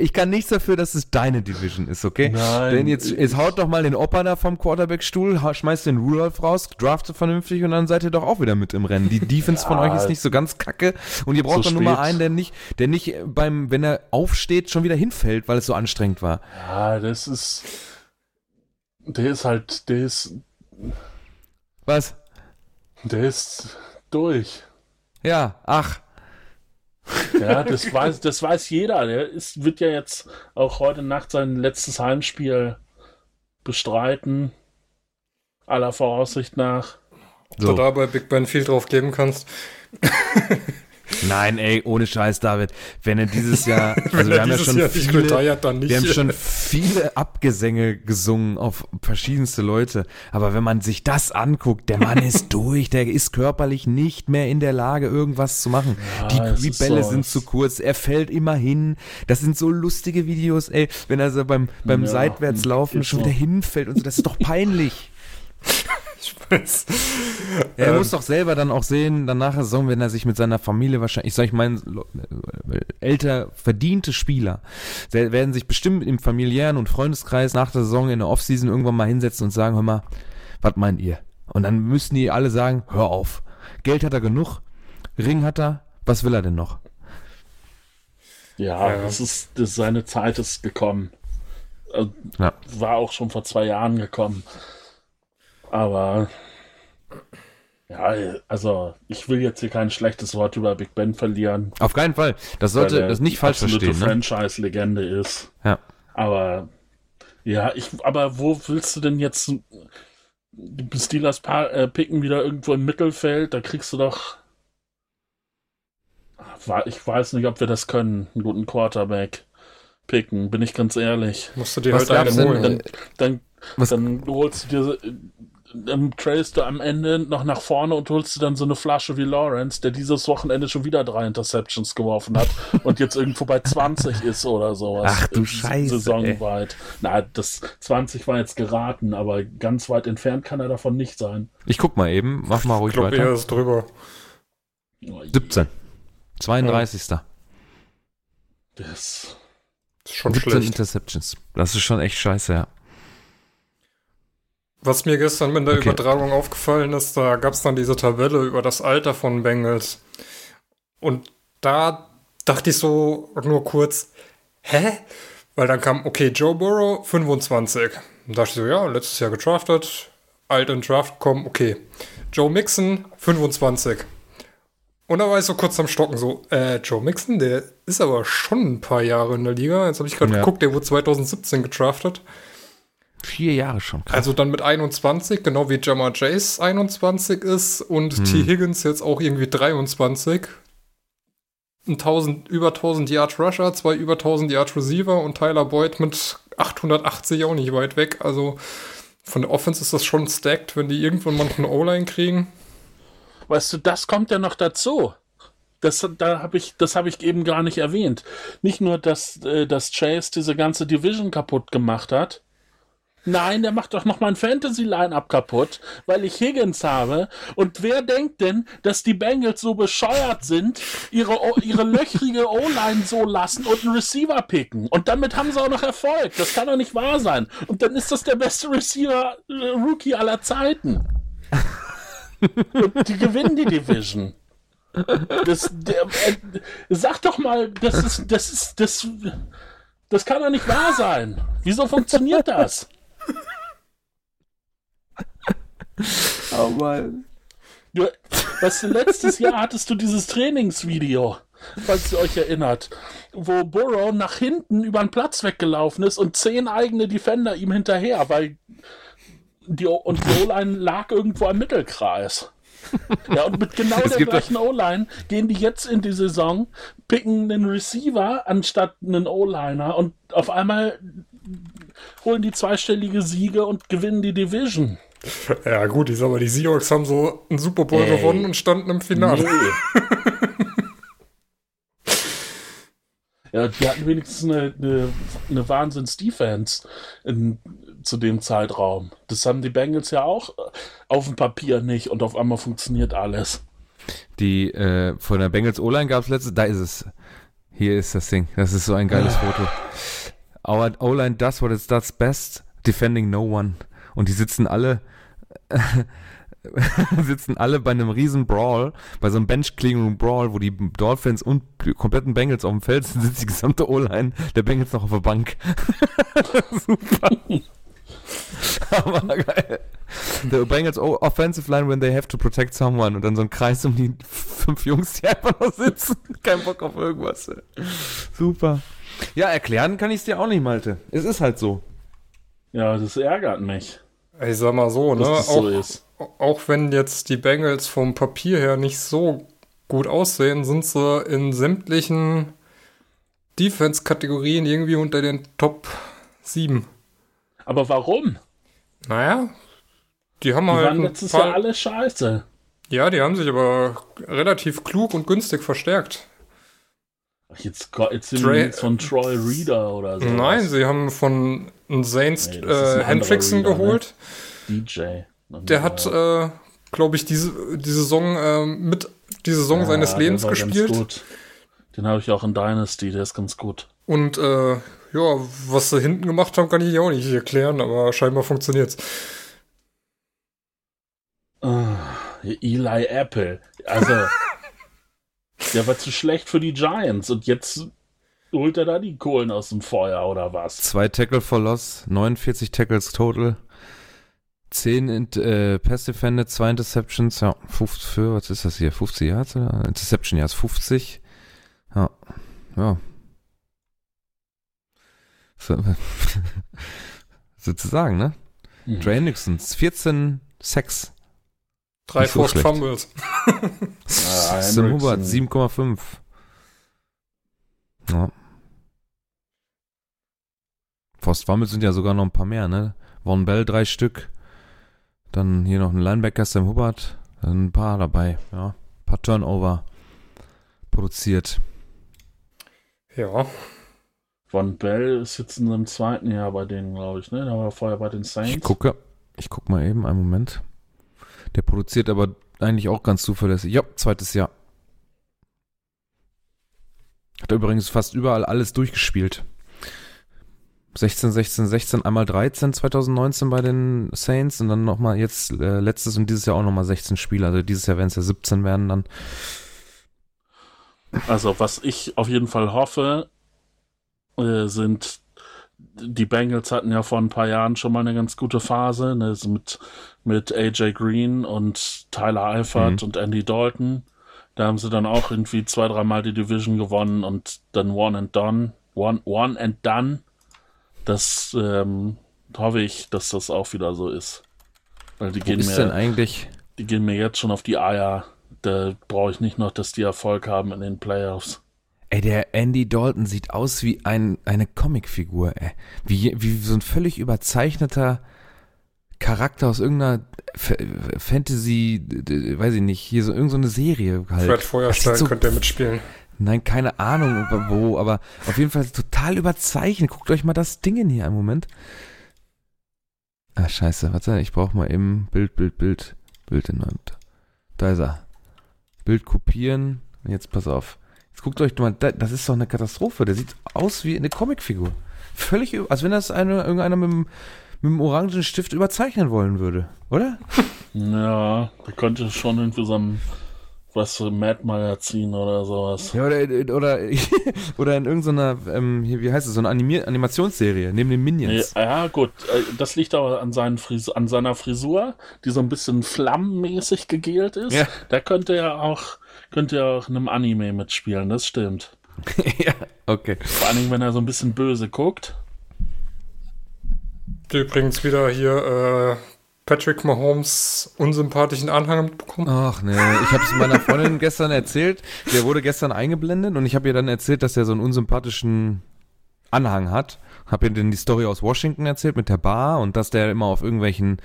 Ich kann nichts dafür, dass es deine Division ist, okay? Nein. Denn jetzt, jetzt haut doch mal den Opa da vom Quarterback-Stuhl, schmeißt den Rudolph raus, draftet vernünftig und dann seid ihr doch auch wieder mit im Rennen. Die Defense von euch ist nicht so ganz kacke und ihr braucht So doch nur mal einen, der nicht, der nicht beim, wenn er aufsteht, schon wieder hinfällt, weil es so anstrengend war. Ja, das ist. Der ist halt, der ist, Was? der ist durch. Ja, ach. Ja, das weiß, das weiß jeder. Der ist, wird ja jetzt auch heute Nacht sein letztes Heimspiel bestreiten. Aller Voraussicht nach. So. da bei Big Ben viel drauf geben kannst. Nein, ey, ohne Scheiß, David. Wenn er dieses Jahr, also wir haben ja schon Jahr viele, nicht. Wir haben schon viele Abgesänge gesungen auf verschiedenste Leute. Aber wenn man sich das anguckt, der Mann ist durch, der ist körperlich nicht mehr in der Lage, irgendwas zu machen. Ja, die die Bälle so, sind zu kurz, er fällt immer hin. Das sind so lustige Videos, ey, wenn er so beim, beim Ja, Seitwärtslaufen schon so. wieder hinfällt und so, das ist doch peinlich. Ich weiß. Er Ähm, muss doch selber dann auch sehen, dann nach der Saison, wenn er sich mit seiner Familie wahrscheinlich, ich sag ich meine, älter verdiente Spieler, werden sich bestimmt im familiären und Freundeskreis nach der Saison in der Offseason irgendwann mal hinsetzen und sagen, hör mal, was meint ihr? Und dann müssen die alle sagen, hör auf. Geld hat er genug, Ring hat er, was will er denn noch? Ja, Ja. Das ist, das, seine Zeit ist gekommen. Äh, Ja. War auch schon vor zwei Jahren gekommen. Aber ja, also ich will jetzt hier kein schlechtes Wort über Big Ben verlieren. Auf keinen Fall. Das sollte das nicht falsch verstehen. Ne? Franchise-Legende ist. Ja. Aber ja, ich, aber wo willst du denn jetzt die Steelers äh, picken wieder irgendwo im Mittelfeld? Da kriegst du doch. Ich weiß nicht, ob wir das können, einen guten Quarterback picken, bin ich ganz ehrlich. Musst du dir Was halt einen holen. Dann, dann, dann holst du dir, dann trailst du am Ende noch nach vorne und holst dir dann so eine Flasche wie Lawrence, der dieses Wochenende schon wieder drei Interceptions geworfen hat und jetzt irgendwo bei 20 ist oder sowas. Ach du Scheiße, Saisonweit. Na, das 20 war jetzt geraten, aber ganz weit entfernt kann er davon nicht sein. Ich guck mal eben, mach mal Ich ruhig glaube, weiter. er ist drüber. Oh, 17. 32. Das, Ist schon 17 schlecht. Interceptions. Das ist schon echt scheiße, ja. Was mir gestern mit der Okay. Übertragung aufgefallen ist, da gab es dann diese Tabelle über das Alter von Bengals. Und da dachte ich so nur kurz, hä? Weil dann kam, okay, Joe Burrow 25. Und dachte ich so, ja, letztes Jahr gedraftet, alt in Draft kommen, okay. Joe Mixon 25. Und da war ich so kurz am Stocken, so, äh, Joe Mixon, der ist aber schon ein paar Jahre in der Liga. Jetzt habe ich gerade Ja. geguckt, der wurde 2017 gedraftet. Vier Jahre schon. Krass. Also dann mit 21, genau wie Jamar Chase 21 ist und Hm. T. Higgins jetzt auch irgendwie 23. Ein 1000, über 1000 Yard Rusher, zwei über 1000 Yard Receiver und Tyler Boyd mit 880 auch nicht weit weg. Also von der Offense ist das schon stacked, wenn die irgendwann mal noch eine O-Line kriegen. Weißt du, das kommt ja noch dazu. Das, da hab ich, das habe ich eben gar nicht erwähnt. Nicht nur, dass, äh, dass Chase diese ganze Division kaputt gemacht hat. Nein, der macht doch noch mein Fantasy-Line-Up kaputt, weil ich Higgins habe. Und wer denkt denn, dass die Bengals so bescheuert sind, ihre, O- ihre löchrige O-Line so lassen und einen Receiver picken? Und damit haben sie auch noch Erfolg. Das kann doch nicht wahr sein. Und dann ist das der beste Receiver-Rookie aller Zeiten. Und die gewinnen die Division. Das, der, äh, sag doch mal, das ist, das ist, das, das kann doch nicht wahr sein. Wieso funktioniert das? Oh Mann. Du, weißt du, letztes Jahr hattest du dieses Trainingsvideo, falls ihr euch erinnert, wo Burrow nach hinten über den Platz weggelaufen ist und zehn eigene Defender ihm hinterher, weil die, O- und die O-Line lag irgendwo im Mittelkreis. Ja, und mit genau der gibt doch- gleichen O-Line gehen die jetzt in die Saison, picken einen Receiver anstatt einen O-Liner und auf einmal holen die zweistellige Siege und gewinnen die Division. Ja gut, ich sag mal, die Seahawks haben so einen Super Bowl Ey. gewonnen und standen im Finale. Nee. Ja, die hatten wenigstens eine, eine, eine Wahnsinns-Defense in, zu dem Zeitraum. Das haben die Bengals ja auch auf dem Papier nicht und auf einmal funktioniert alles. Die äh, von der Bengals O-Line gab es letztes, da ist es. Hier ist das Ding. Das ist so ein geiles Foto. Our O-Line does what it does best, defending no one. Und die sitzen alle sitzen alle bei einem riesen Brawl, bei so einem bench cleaning Brawl, wo die Dolphins und die kompletten Bengals auf dem Feld sind, sitzt die gesamte O-Line der Bengals noch auf der Bank. Super. Aber geil. The Bengals offensive line when they have to protect someone und dann so ein Kreis um die fünf Jungs, die einfach noch sitzen. Kein Bock auf irgendwas. Super. Ja, erklären kann ich es dir auch nicht, Malte. Es ist halt so. Ja, das ärgert mich. Ich sag mal so, ne? Dass das auch, so ist. auch wenn jetzt die Bengals vom Papier her nicht so gut aussehen, sind sie in sämtlichen Defense-Kategorien irgendwie unter den Top 7. Aber warum? Naja, die haben Die halt waren ein letztes paar, Jahr alle scheiße. Ja, die haben sich aber relativ klug und günstig verstärkt. Jetzt, jetzt sind Dre- jetzt von Troy Reader oder so. Nein, sie haben von Saints Nee, äh, Hendrickson ne? geholt. DJ. Der hat, äh, glaube ich, diese die Saison äh, mit die Saison Ja, seines der Lebens gespielt. Gut. Den habe ich auch in Dynasty, der ist ganz gut. Und äh, ja, was sie hinten gemacht haben, kann ich auch nicht erklären, aber scheinbar funktioniert's. Ah, Eli Apple. Also, der war zu schlecht für die Giants und jetzt holt er da die Kohlen aus dem Feuer oder was? Zwei Tackle for Loss, 49 Tackles total, 10 in, äh, Pass Defended, 2 Interceptions, ja, 50 für, was ist das hier, 50 Yards oder? Interception Yards 50. Ja, ja. So, sozusagen, ne? Hm. Dre Nixons, 14 Sacks. Drei so Forced. Fumbles. Ah, Sam Hubbard, Hendrickson. 7,5. Ja. Forst Fumbles sind ja sogar noch ein paar mehr, ne? Von Bell drei Stück. Dann hier noch ein Linebacker, Sam Hubbard. Dann ein paar dabei, ja. Ein paar Turnover produziert. Ja, Von Bell ist jetzt in seinem zweiten Jahr bei denen, glaube ich, ne? Der war vorher bei den Saints. Ich gucke, ich guck mal eben, einen Moment. Der produziert aber eigentlich auch ganz zuverlässig. Ja, zweites Jahr. Hat übrigens fast überall alles durchgespielt. 16, 16, 16, einmal 13 2019 bei den Saints und dann nochmal jetzt äh, letztes und dieses Jahr auch nochmal 16 Spiele. Also dieses Jahr werden es ja 17 werden dann. Also, was ich auf jeden Fall hoffe, äh, sind, die Bengals hatten ja vor ein paar Jahren schon mal eine ganz gute Phase, ne, mit, mit AJ Green und Tyler Eifert Mhm. und Andy Dalton. Da haben sie dann auch irgendwie zwei, dreimal die Division gewonnen und dann One and Done. One, one and Done. Das ähm, hoffe ich, dass das auch wieder so ist. Weil die Wo gehen ist denn mir, eigentlich? die gehen mir jetzt schon auf die Eier. Da brauche ich nicht noch, dass die Erfolg haben in den Playoffs. Ey, der Andy Dalton sieht aus wie ein, eine Comicfigur, ey. Wie, wie so ein völlig überzeichneter Charakter aus irgendeiner F Fantasy, weiß ich nicht, hier so irgendeine Serie halt. Fred Feuerstein so- könnte er mitspielen. Nein, keine Ahnung wo, aber auf jeden Fall total überzeichnet. Guckt euch mal das Ding in hier einen Moment. Ah, scheiße, warte, ich brauche mal eben Bild, Bild, Bild, Bild in Da ist er. Bild kopieren. Jetzt pass auf. Jetzt guckt euch mal, da- das ist doch eine Katastrophe. Der sieht aus wie eine Comicfigur. Völlig, als wenn das eine, irgendeiner mit dem, mit dem orangen Stift überzeichnen wollen würde, oder? Ja, da könnte schon irgendwie so ein, was für Mad-Magazin oder sowas. Ja, oder, oder, oder in irgendeiner, ähm, hier, wie heißt es, so eine Animier Animationsserie, neben den Minions. Ja, ja, gut. äh, Das liegt aber an, seinen Fris an seiner Frisur, die so ein bisschen flammenmäßig gegelt ist. Ja. Da könnte er auch, könnte er auch in einem Anime mitspielen, das stimmt. ja, okay. Vor allen Dingen, wenn er so ein bisschen böse guckt. Übrigens wieder hier äh, Patrick Mahomes unsympathischen Anhang mitbekommen. Ach nee, ich habe es meiner Freundin gestern erzählt. Der wurde gestern eingeblendet und ich habe ihr dann erzählt, dass er so einen unsympathischen Anhang hat. Habe ihr dann die Story aus Washington erzählt mit der Bar und dass der immer auf irgendwelchen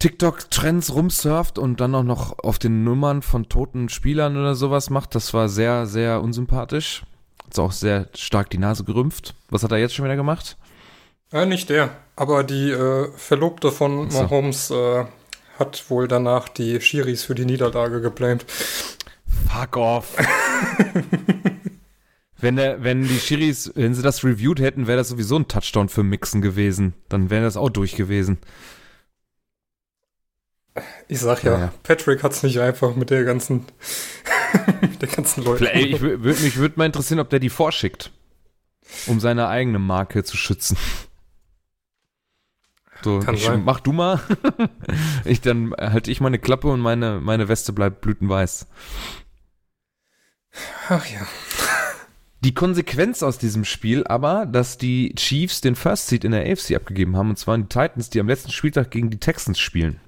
TikTok-Trends rumsurft und dann auch noch auf den Nummern von toten Spielern oder sowas macht. Das war sehr, sehr unsympathisch. Hat auch sehr stark die Nase gerümpft. Was hat er jetzt schon wieder gemacht? Äh, nicht der, aber die äh, Verlobte von so. Mahomes äh, hat wohl danach die Schiris für die Niederlage geblamed. Fuck off. wenn, der, wenn die Schiris, wenn sie das reviewed hätten, wäre das sowieso ein Touchdown für Mixen gewesen. Dann wäre das auch durch gewesen. Ich sag ja, Naja. Patrick hat's nicht einfach mit der ganzen, mit der ganzen Leute. Vielleicht- Ich wür- würd, mich würde mal interessieren, ob der die vorschickt, um seine eigene Marke zu schützen. So, Kann ich, sein. mach du mal. ich dann halte ich meine Klappe und meine, meine Weste bleibt blütenweiß. Ach ja. Die Konsequenz aus diesem Spiel aber, dass die Chiefs den First Seed in der AFC abgegeben haben, und zwar die Titans, die am letzten Spieltag gegen die Texans spielen.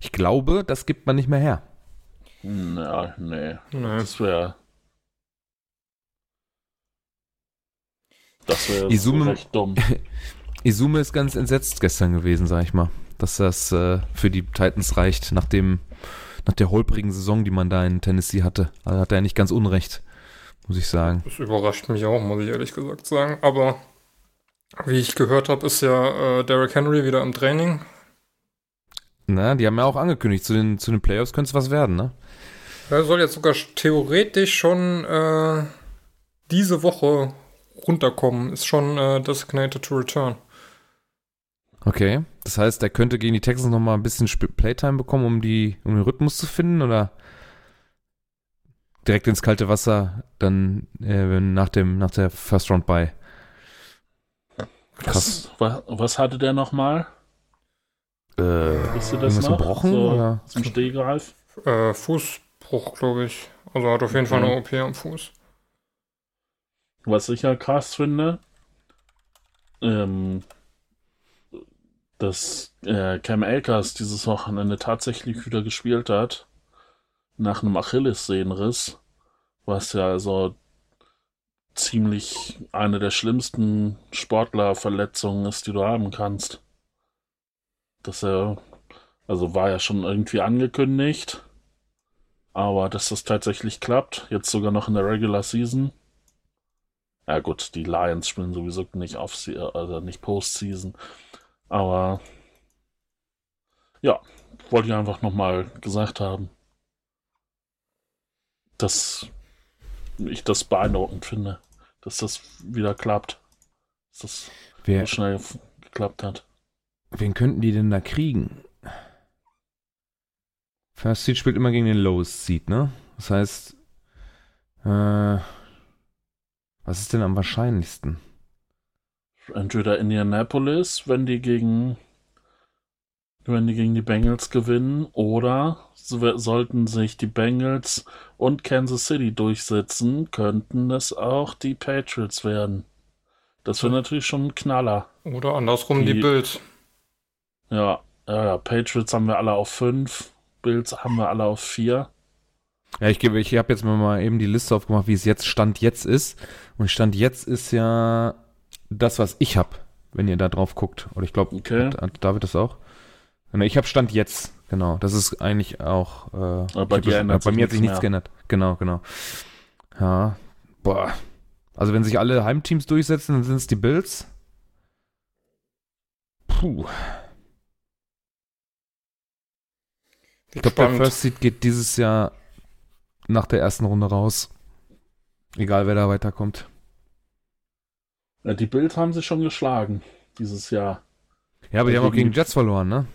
Ich glaube, das gibt man nicht mehr her. Na, nee. Nee. Das wäre. Das wäre so Izume- recht dumm. Izume ist ganz entsetzt gestern gewesen, sag ich mal, dass das äh, für die Titans reicht, nach dem, nach der holprigen Saison, die man da in Tennessee hatte. Also hat er nicht ganz unrecht, muss ich sagen. Das überrascht mich auch, muss ich ehrlich gesagt sagen. Aber wie ich gehört habe, ist ja äh, Derrick Henry wieder im Training. Na, die haben ja auch angekündigt, zu den, zu den Playoffs könnte es was werden, ne? Er soll jetzt sogar theoretisch schon äh, diese Woche runterkommen. Ist schon äh, designated to return. Okay. Das heißt, er könnte gegen die Texans nochmal ein bisschen Playtime bekommen, um, die, um den Rhythmus zu finden, oder direkt ins kalte Wasser, dann äh, nach, dem, nach der First Round bei. Was, was, was hatte der nochmal? Äh, Wisst ihr das noch? gebrochen? So, oder? Zum Stehgreif? Äh, Fußbruch, glaube ich. Also hat auf jeden Fall Okay. eine OP am Fuß. Was ich ja krass finde, ähm, dass äh, Cam Akers dieses Wochenende tatsächlich wieder gespielt hat, nach einem Achillessehnenriss, was ja also ziemlich eine der schlimmsten Sportlerverletzungen ist, die du haben kannst. Dass er, also war ja schon irgendwie angekündigt, aber dass das tatsächlich klappt, jetzt sogar noch in der Regular Season. Ja gut, die Lions spielen sowieso nicht auf, also nicht Postseason. Aber ja, wollte ich einfach nochmal gesagt haben, dass ich das beeindruckend finde, dass das wieder klappt. Dass das Wer, so schnell geklappt hat. Wen könnten die denn da kriegen? First Seed spielt immer gegen den Lowest Seed, ne? Das heißt, äh, was ist denn am wahrscheinlichsten? Entweder Indianapolis, wenn die gegen wenn die gegen die Bengals gewinnen, oder so- sollten sich die Bengals und Kansas City durchsetzen, könnten es auch die Patriots werden. Das wäre natürlich schon ein Knaller. Oder andersrum die, Die- Bills. Ja, ja, ja, Patriots haben wir alle auf 5, Bills haben wir alle auf 4. Ja, ich gebe, ich habe jetzt mal eben die Liste aufgemacht, wie es jetzt Stand jetzt ist. Und Stand jetzt ist ja das, was ich habe, wenn ihr da drauf guckt. Oder ich glaube, Okay. David das auch? Ne, Ich habe Stand jetzt, genau. Das ist eigentlich auch. Äh, bei dir ändert bei sich mir hat sich nichts nichts mehr. geändert. Genau, genau. Ja, boah. Also wenn sich alle Heimteams durchsetzen, dann sind es die Bills. Puh. Ich glaube, der. First Seed geht dieses Jahr nach der ersten Runde raus. Egal, wer da weiterkommt. Ja, die Bills haben sie schon geschlagen dieses Jahr. Ja, aber die haben auch gegen die- Jets verloren, ne?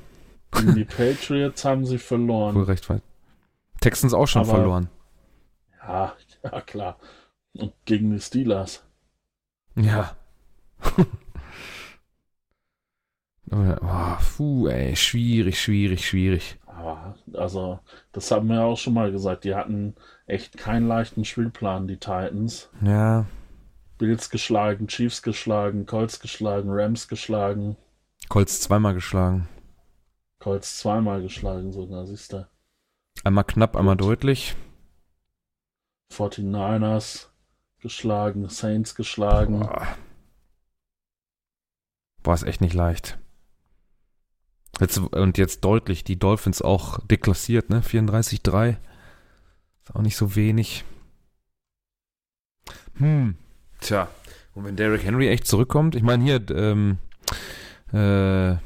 Gegen die Patriots haben sie Wohl verloren. recht weit. Texans auch schon Aber- verloren. Ja, ja klar. Und gegen die Steelers. Ja. Oh, puh, ey, schwierig, schwierig, schwierig. Also, das haben wir auch schon mal gesagt. Die hatten echt keinen leichten Spielplan, die Titans. Ja, Bills geschlagen, Chiefs geschlagen, Colts geschlagen, Rams geschlagen, Colts zweimal geschlagen. Colts zweimal geschlagen sogar, siehst du. Einmal knapp, einmal Gut. deutlich. 49ers geschlagen, Saints geschlagen. Boah. Boah, ist echt nicht leicht. Jetzt, und jetzt deutlich, die Dolphins auch deklassiert, ne? 34-3. Ist auch nicht so wenig. Hm. Tja. Und wenn Derrick Henry echt zurückkommt, ich meine hier, ähm, äh,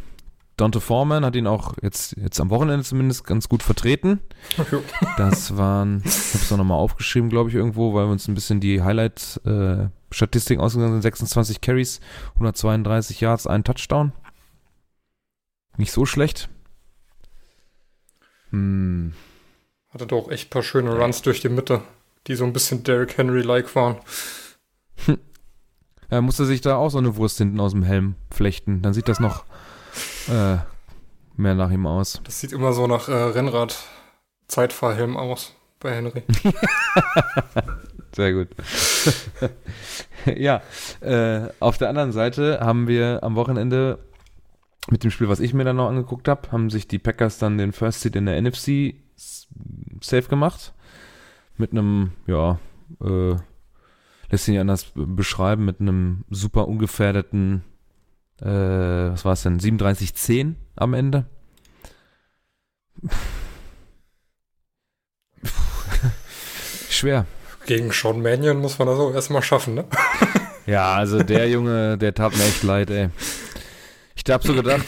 Dante Foreman hat ihn auch jetzt, jetzt am Wochenende zumindest ganz gut vertreten. Das waren, ich habe es auch nochmal aufgeschrieben, glaube ich, irgendwo, weil wir uns ein bisschen die Highlight-Statistiken äh, ausgegangen sind. 26 Carries, 132 Yards, ein Touchdown. Nicht so schlecht. Hm. Hatte doch echt ein paar schöne Runs durch die Mitte, die so ein bisschen Derrick Henry-like waren. Hm. Er musste sich da auch so eine Wurst hinten aus dem Helm flechten. Dann sieht das noch äh, mehr nach ihm aus. Das sieht immer so nach äh, Rennrad-Zeitfahrhelm aus bei Henry. Sehr gut. ja, äh, auf der anderen Seite haben wir am Wochenende mit dem Spiel, was ich mir dann noch angeguckt habe, haben sich die Packers dann den First Seed in der NFC safe gemacht. Mit einem, ja, äh, lässt sich nicht anders beschreiben, mit einem super ungefährdeten äh, was war es denn, 37-10 am Ende. Schwer. Gegen Sean Mannion muss man das auch erstmal schaffen, ne? ja, also der Junge, der tat mir echt leid, ey. Ich hab so gedacht,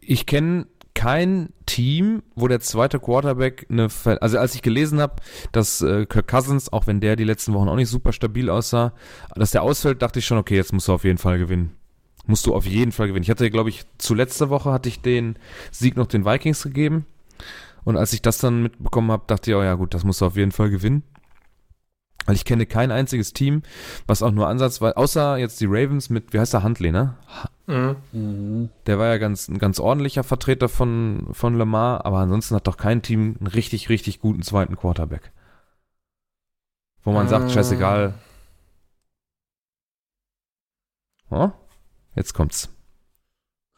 ich kenne kein Team, wo der zweite Quarterback eine, Ver also als ich gelesen habe, dass äh, Kirk Cousins, auch wenn der die letzten Wochen auch nicht super stabil aussah, dass der ausfällt, dachte ich schon, okay, jetzt muss er auf jeden Fall gewinnen musst du auf jeden Fall gewinnen. Ich hatte, glaube ich, zu letzter Woche hatte ich den Sieg noch den Vikings gegeben. Und als ich das dann mitbekommen habe, dachte ich, oh ja gut, das musst du auf jeden Fall gewinnen. Weil ich kenne kein einziges Team, was auch nur Ansatz war, außer jetzt die Ravens mit, wie heißt der, Huntley, ne? Mhm. Der war ja ganz, ein ganz ordentlicher Vertreter von, von Lamar, aber ansonsten hat doch kein Team einen richtig, richtig guten zweiten Quarterback. Wo man mhm. sagt, scheißegal. Oh? Jetzt kommt's.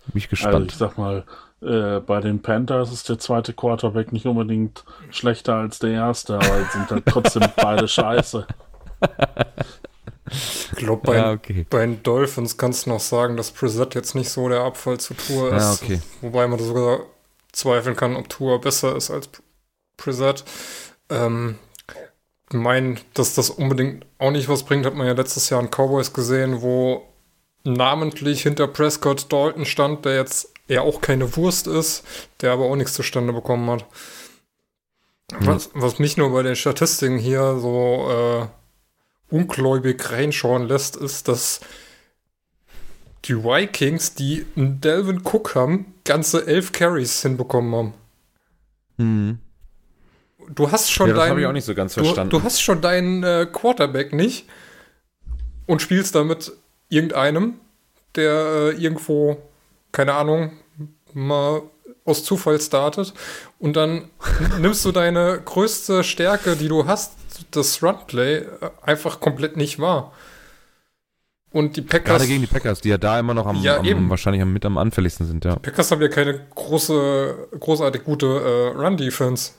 Bin ich gespannt. Also ich sag mal, äh, bei den Panthers ist der zweite Quarterback nicht unbedingt schlechter als der erste, aber sind halt trotzdem beide scheiße. Ich glaube, bei, ja, okay. bei, den Dolphins kannst du noch sagen, dass Preset jetzt nicht so der Abfall zu Tour ist. Ja, okay. Wobei man sogar zweifeln kann, ob Tour besser ist als Preset. Ähm, mein, dass das unbedingt auch nicht was bringt, hat man ja letztes Jahr in Cowboys gesehen, wo namentlich hinter Prescott Dalton stand, der jetzt eher auch keine Wurst ist, der aber auch nichts zustande bekommen hat. Was, was mich nur bei den Statistiken hier so äh, ungläubig reinschauen lässt, ist, dass die Vikings, die einen Delvin Cook haben, ganze elf Carries hinbekommen haben. Mhm. Du hast schon ja, deinen. ich auch nicht so ganz verstanden. Du, du hast schon deinen äh, Quarterback nicht und spielst damit irgendeinem, der äh, irgendwo, keine Ahnung, mal aus Zufall startet und dann nimmst du deine größte Stärke, die du hast, das Runplay, äh, einfach komplett nicht wahr. Und die Packers. Gerade gegen die Packers, die ja da immer noch am, ja, am wahrscheinlich mit am anfälligsten sind, ja. Die Packers haben ja keine große, großartig gute äh, Run-Defense.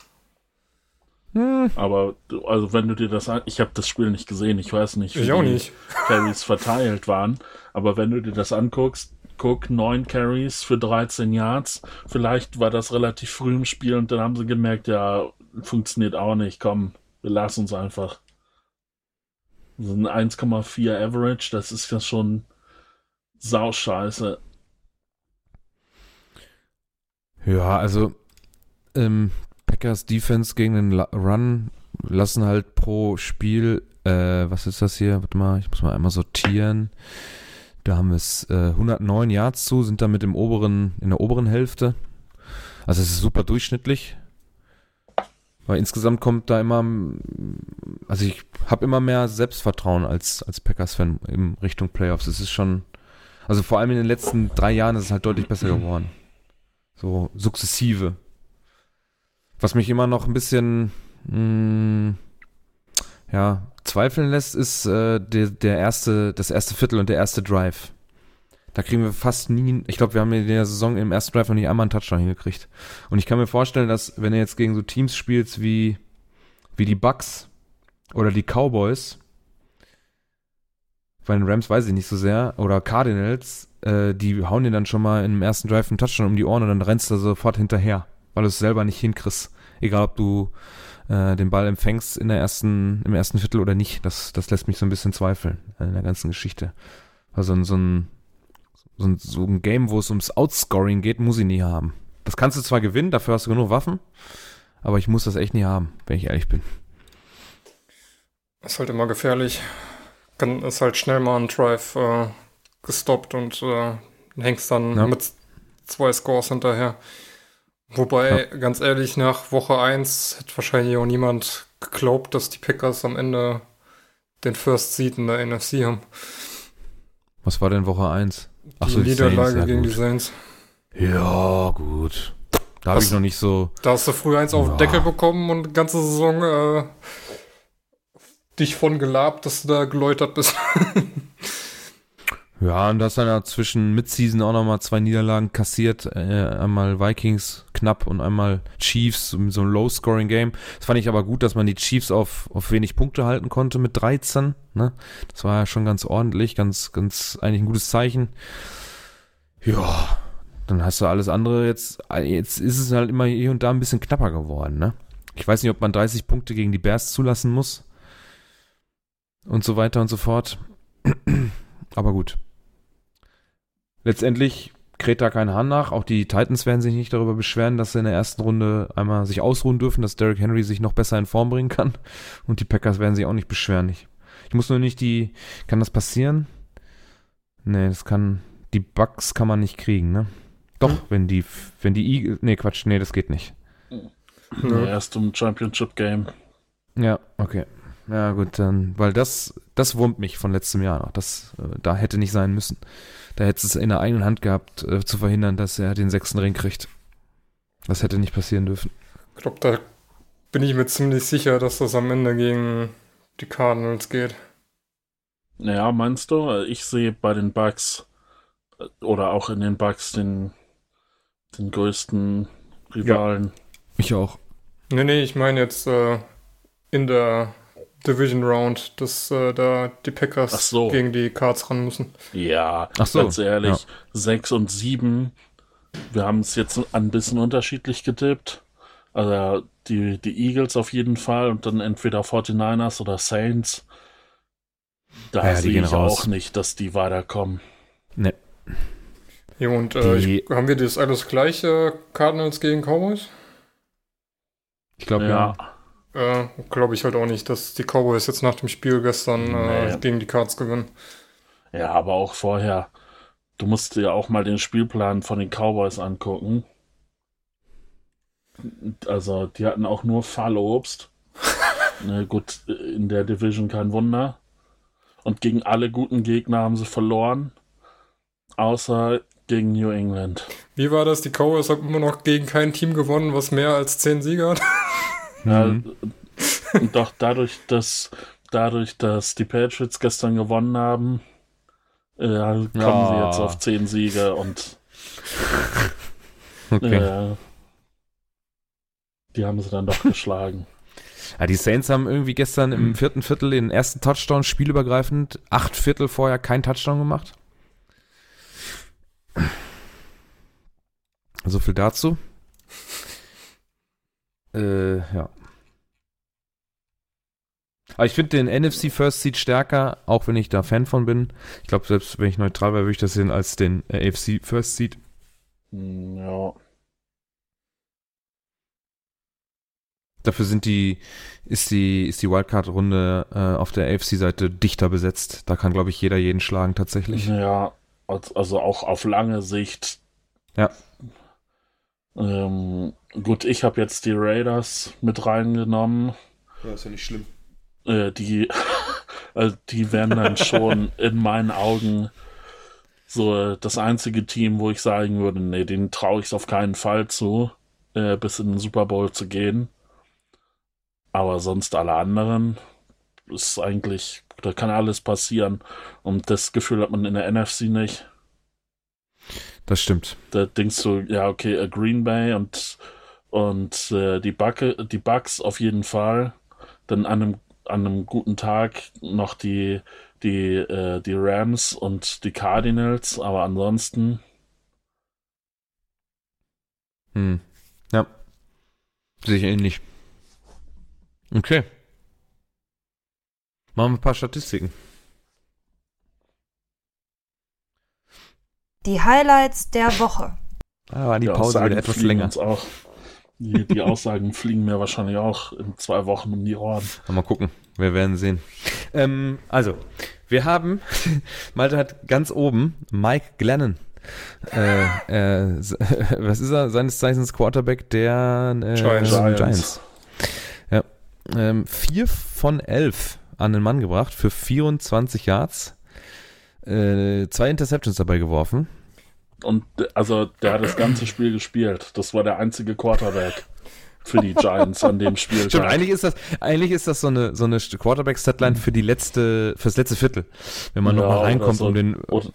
Hm. Aber also wenn du dir das an, ich habe das Spiel nicht gesehen, ich weiß nicht, wie ich die Carries verteilt waren, aber wenn du dir das anguckst, guck, neun Carries für 13 Yards, vielleicht war das relativ früh im Spiel und dann haben sie gemerkt, ja, funktioniert auch nicht, komm, wir lassen uns einfach. So ein 1,4 Average, das ist ja schon sauscheiße. Ja, also ähm, Packers Defense gegen den Run lassen halt pro Spiel, äh, was ist das hier? Warte mal, ich muss mal einmal sortieren. Da haben es äh, 109 Yards zu, sind damit im oberen, in der oberen Hälfte. Also es ist super durchschnittlich. Weil insgesamt kommt da immer, also ich habe immer mehr Selbstvertrauen als, als Packers-Fan in Richtung Playoffs. Es ist schon, also vor allem in den letzten drei Jahren ist es halt deutlich besser geworden. So sukzessive. Was mich immer noch ein bisschen mh, mm, ja, zweifeln lässt, ist äh, der, der erste, das erste Viertel und der erste Drive. Da kriegen wir fast nie, ich glaube, wir haben in der Saison im ersten Drive noch nicht einmal einen Touchdown hingekriegt. Und ich kann mir vorstellen, dass wenn du jetzt gegen so Teams spielst wie, wie die Bucks oder die Cowboys, bei den Rams weiß ich nicht so sehr, oder Cardinals, äh, die hauen dir dann schon mal im ersten Drive einen Touchdown um die Ohren und dann rennst du sofort hinterher weil du es selber nicht hinkriegst. Egal, ob du äh, den Ball empfängst in der ersten, im ersten Viertel oder nicht. Das, das lässt mich so ein bisschen zweifeln in der ganzen Geschichte. Also so ein, so ein, so ein Game, wo es ums Outscoring geht, muss ich nie haben. Das kannst du zwar gewinnen, dafür hast du genug Waffen, aber ich muss das echt nie haben, wenn ich ehrlich bin. Ist halt immer gefährlich. Kann, ist halt schnell mal ein Drive äh, gestoppt und äh, hängst dann ja. mit zwei Scores hinterher. Wobei, ja. ganz ehrlich, nach Woche 1 hätte wahrscheinlich auch niemand geglaubt, dass die Packers am Ende den First Seed in der NFC haben. Was war denn Woche 1? Ach die so, Niederlage ja, gegen gut. die Saints. Ja, gut. Da habe ich noch nicht so. Da hast du früh eins auf den Deckel bekommen und die ganze Saison äh, dich von gelabt, dass du da geläutert bist. ja, und das dann ja zwischen Midseason auch nochmal zwei Niederlagen kassiert. Äh, einmal Vikings knapp und einmal Chiefs, so ein Low-Scoring-Game. Das fand ich aber gut, dass man die Chiefs auf, auf wenig Punkte halten konnte mit 13. Ne? Das war ja schon ganz ordentlich, ganz, ganz eigentlich ein gutes Zeichen. Ja, dann hast du alles andere jetzt, jetzt ist es halt immer hier und da ein bisschen knapper geworden, ne? Ich weiß nicht, ob man 30 Punkte gegen die Bears zulassen muss. Und so weiter und so fort. Aber gut. Letztendlich kräht da kein Hahn nach. Auch die Titans werden sich nicht darüber beschweren, dass sie in der ersten Runde einmal sich ausruhen dürfen, dass Derrick Henry sich noch besser in Form bringen kann. Und die Packers werden sich auch nicht beschweren. Ich, ich muss nur nicht die. Kann das passieren? Nee, das kann. Die Bugs kann man nicht kriegen, ne? Doch, hm. wenn die, wenn die Eagles, nee, Quatsch, nee, das geht nicht. Ja, erst im Championship Game. Ja, okay. Ja, gut, dann, weil das, das wurmt mich von letztem Jahr noch. Das, äh, da hätte nicht sein müssen. Da hätte es in der eigenen Hand gehabt, äh, zu verhindern, dass er den sechsten Ring kriegt. Das hätte nicht passieren dürfen. Ich glaube, da bin ich mir ziemlich sicher, dass das am Ende gegen die Cardinals geht. Naja, meinst du? Ich sehe bei den Bugs äh, oder auch in den Bugs den den größten Rivalen. Ja, ich auch. Nee, nee, ich meine jetzt äh, in der Division Round, dass äh, da die Packers so. gegen die Cards ran müssen. Ja, so. ganz ehrlich, ja. 6 und 7. Wir haben es jetzt ein bisschen unterschiedlich getippt. Also die, die Eagles auf jeden Fall und dann entweder 49ers oder Saints. Da ja, sehe ich raus. auch nicht, dass die weiterkommen. Nee. Ja, und äh, ich, haben wir das alles gleiche Cardinals gegen Cowboys? Ich glaube ja. ja. Äh, glaube ich halt auch nicht, dass die Cowboys jetzt nach dem Spiel gestern äh, nee. gegen die Cards gewinnen. Ja, aber auch vorher. Du musst dir auch mal den Spielplan von den Cowboys angucken. Also, die hatten auch nur Fallobst. ne, gut, in der Division kein Wunder. Und gegen alle guten Gegner haben sie verloren. Außer gegen New England. Wie war das? Die Cowboys haben immer noch gegen kein Team gewonnen, was mehr als zehn Sieger hat. Ja, mhm. doch dadurch, dass dadurch, dass die Patriots gestern gewonnen haben, äh, kommen ja. sie jetzt auf zehn Siege und okay. äh, die haben sie dann doch geschlagen. Ja, die Saints haben irgendwie gestern im vierten Viertel den ersten Touchdown spielübergreifend, acht Viertel vorher kein Touchdown gemacht. So viel dazu. Äh, ja. Aber ich finde den NFC First Seed stärker, auch wenn ich da Fan von bin. Ich glaube, selbst wenn ich neutral wäre, würde ich das sehen als den äh, AFC First Seed. Hm, ja. Dafür sind die, ist die, ist die Wildcard-Runde äh, auf der AFC-Seite dichter besetzt. Da kann, glaube ich, jeder jeden schlagen tatsächlich. Ja, also auch auf lange Sicht. Ja. Ähm, gut, ich habe jetzt die Raiders mit reingenommen. Ja, ist ja nicht schlimm. Äh, die, also die werden dann schon in meinen Augen so das einzige Team, wo ich sagen würde, nee, den traue ich es auf keinen Fall zu, äh, bis in den Super Bowl zu gehen. Aber sonst alle anderen ist eigentlich, da kann alles passieren. Und das Gefühl hat man in der NFC nicht. Das stimmt. Da denkst du, ja, okay, Green Bay und, und äh, die, Backe, die Bucks auf jeden Fall. Dann an einem, an einem guten Tag noch die, die, äh, die Rams und die Cardinals, aber ansonsten. Hm. Ja. Sehe ich ähnlich. Okay. Machen wir ein paar Statistiken. Die Highlights der Woche. Ah, war die Die Pause Aussagen wieder etwas fliegen länger. Uns auch, die, die Aussagen fliegen mir wahrscheinlich auch in zwei Wochen um die Ohren. Mal gucken. Wir werden sehen. Ähm, also, wir haben, Malte hat ganz oben Mike Glennon. Äh, äh, was ist er? Seines Zeichens Quarterback der äh, Giants. Giants. Ja. Ähm, vier von elf an den Mann gebracht für 24 Yards. Äh, zwei Interceptions dabei geworfen. Und also der hat das ganze Spiel gespielt. Das war der einzige Quarterback für die Giants an dem Spiel. Stimmt, eigentlich ist das, eigentlich ist das so eine, so eine Quarterback-Statline für die letzte, fürs letzte Viertel. Wenn man Ja, noch mal oder reinkommt, so. um den, Oder,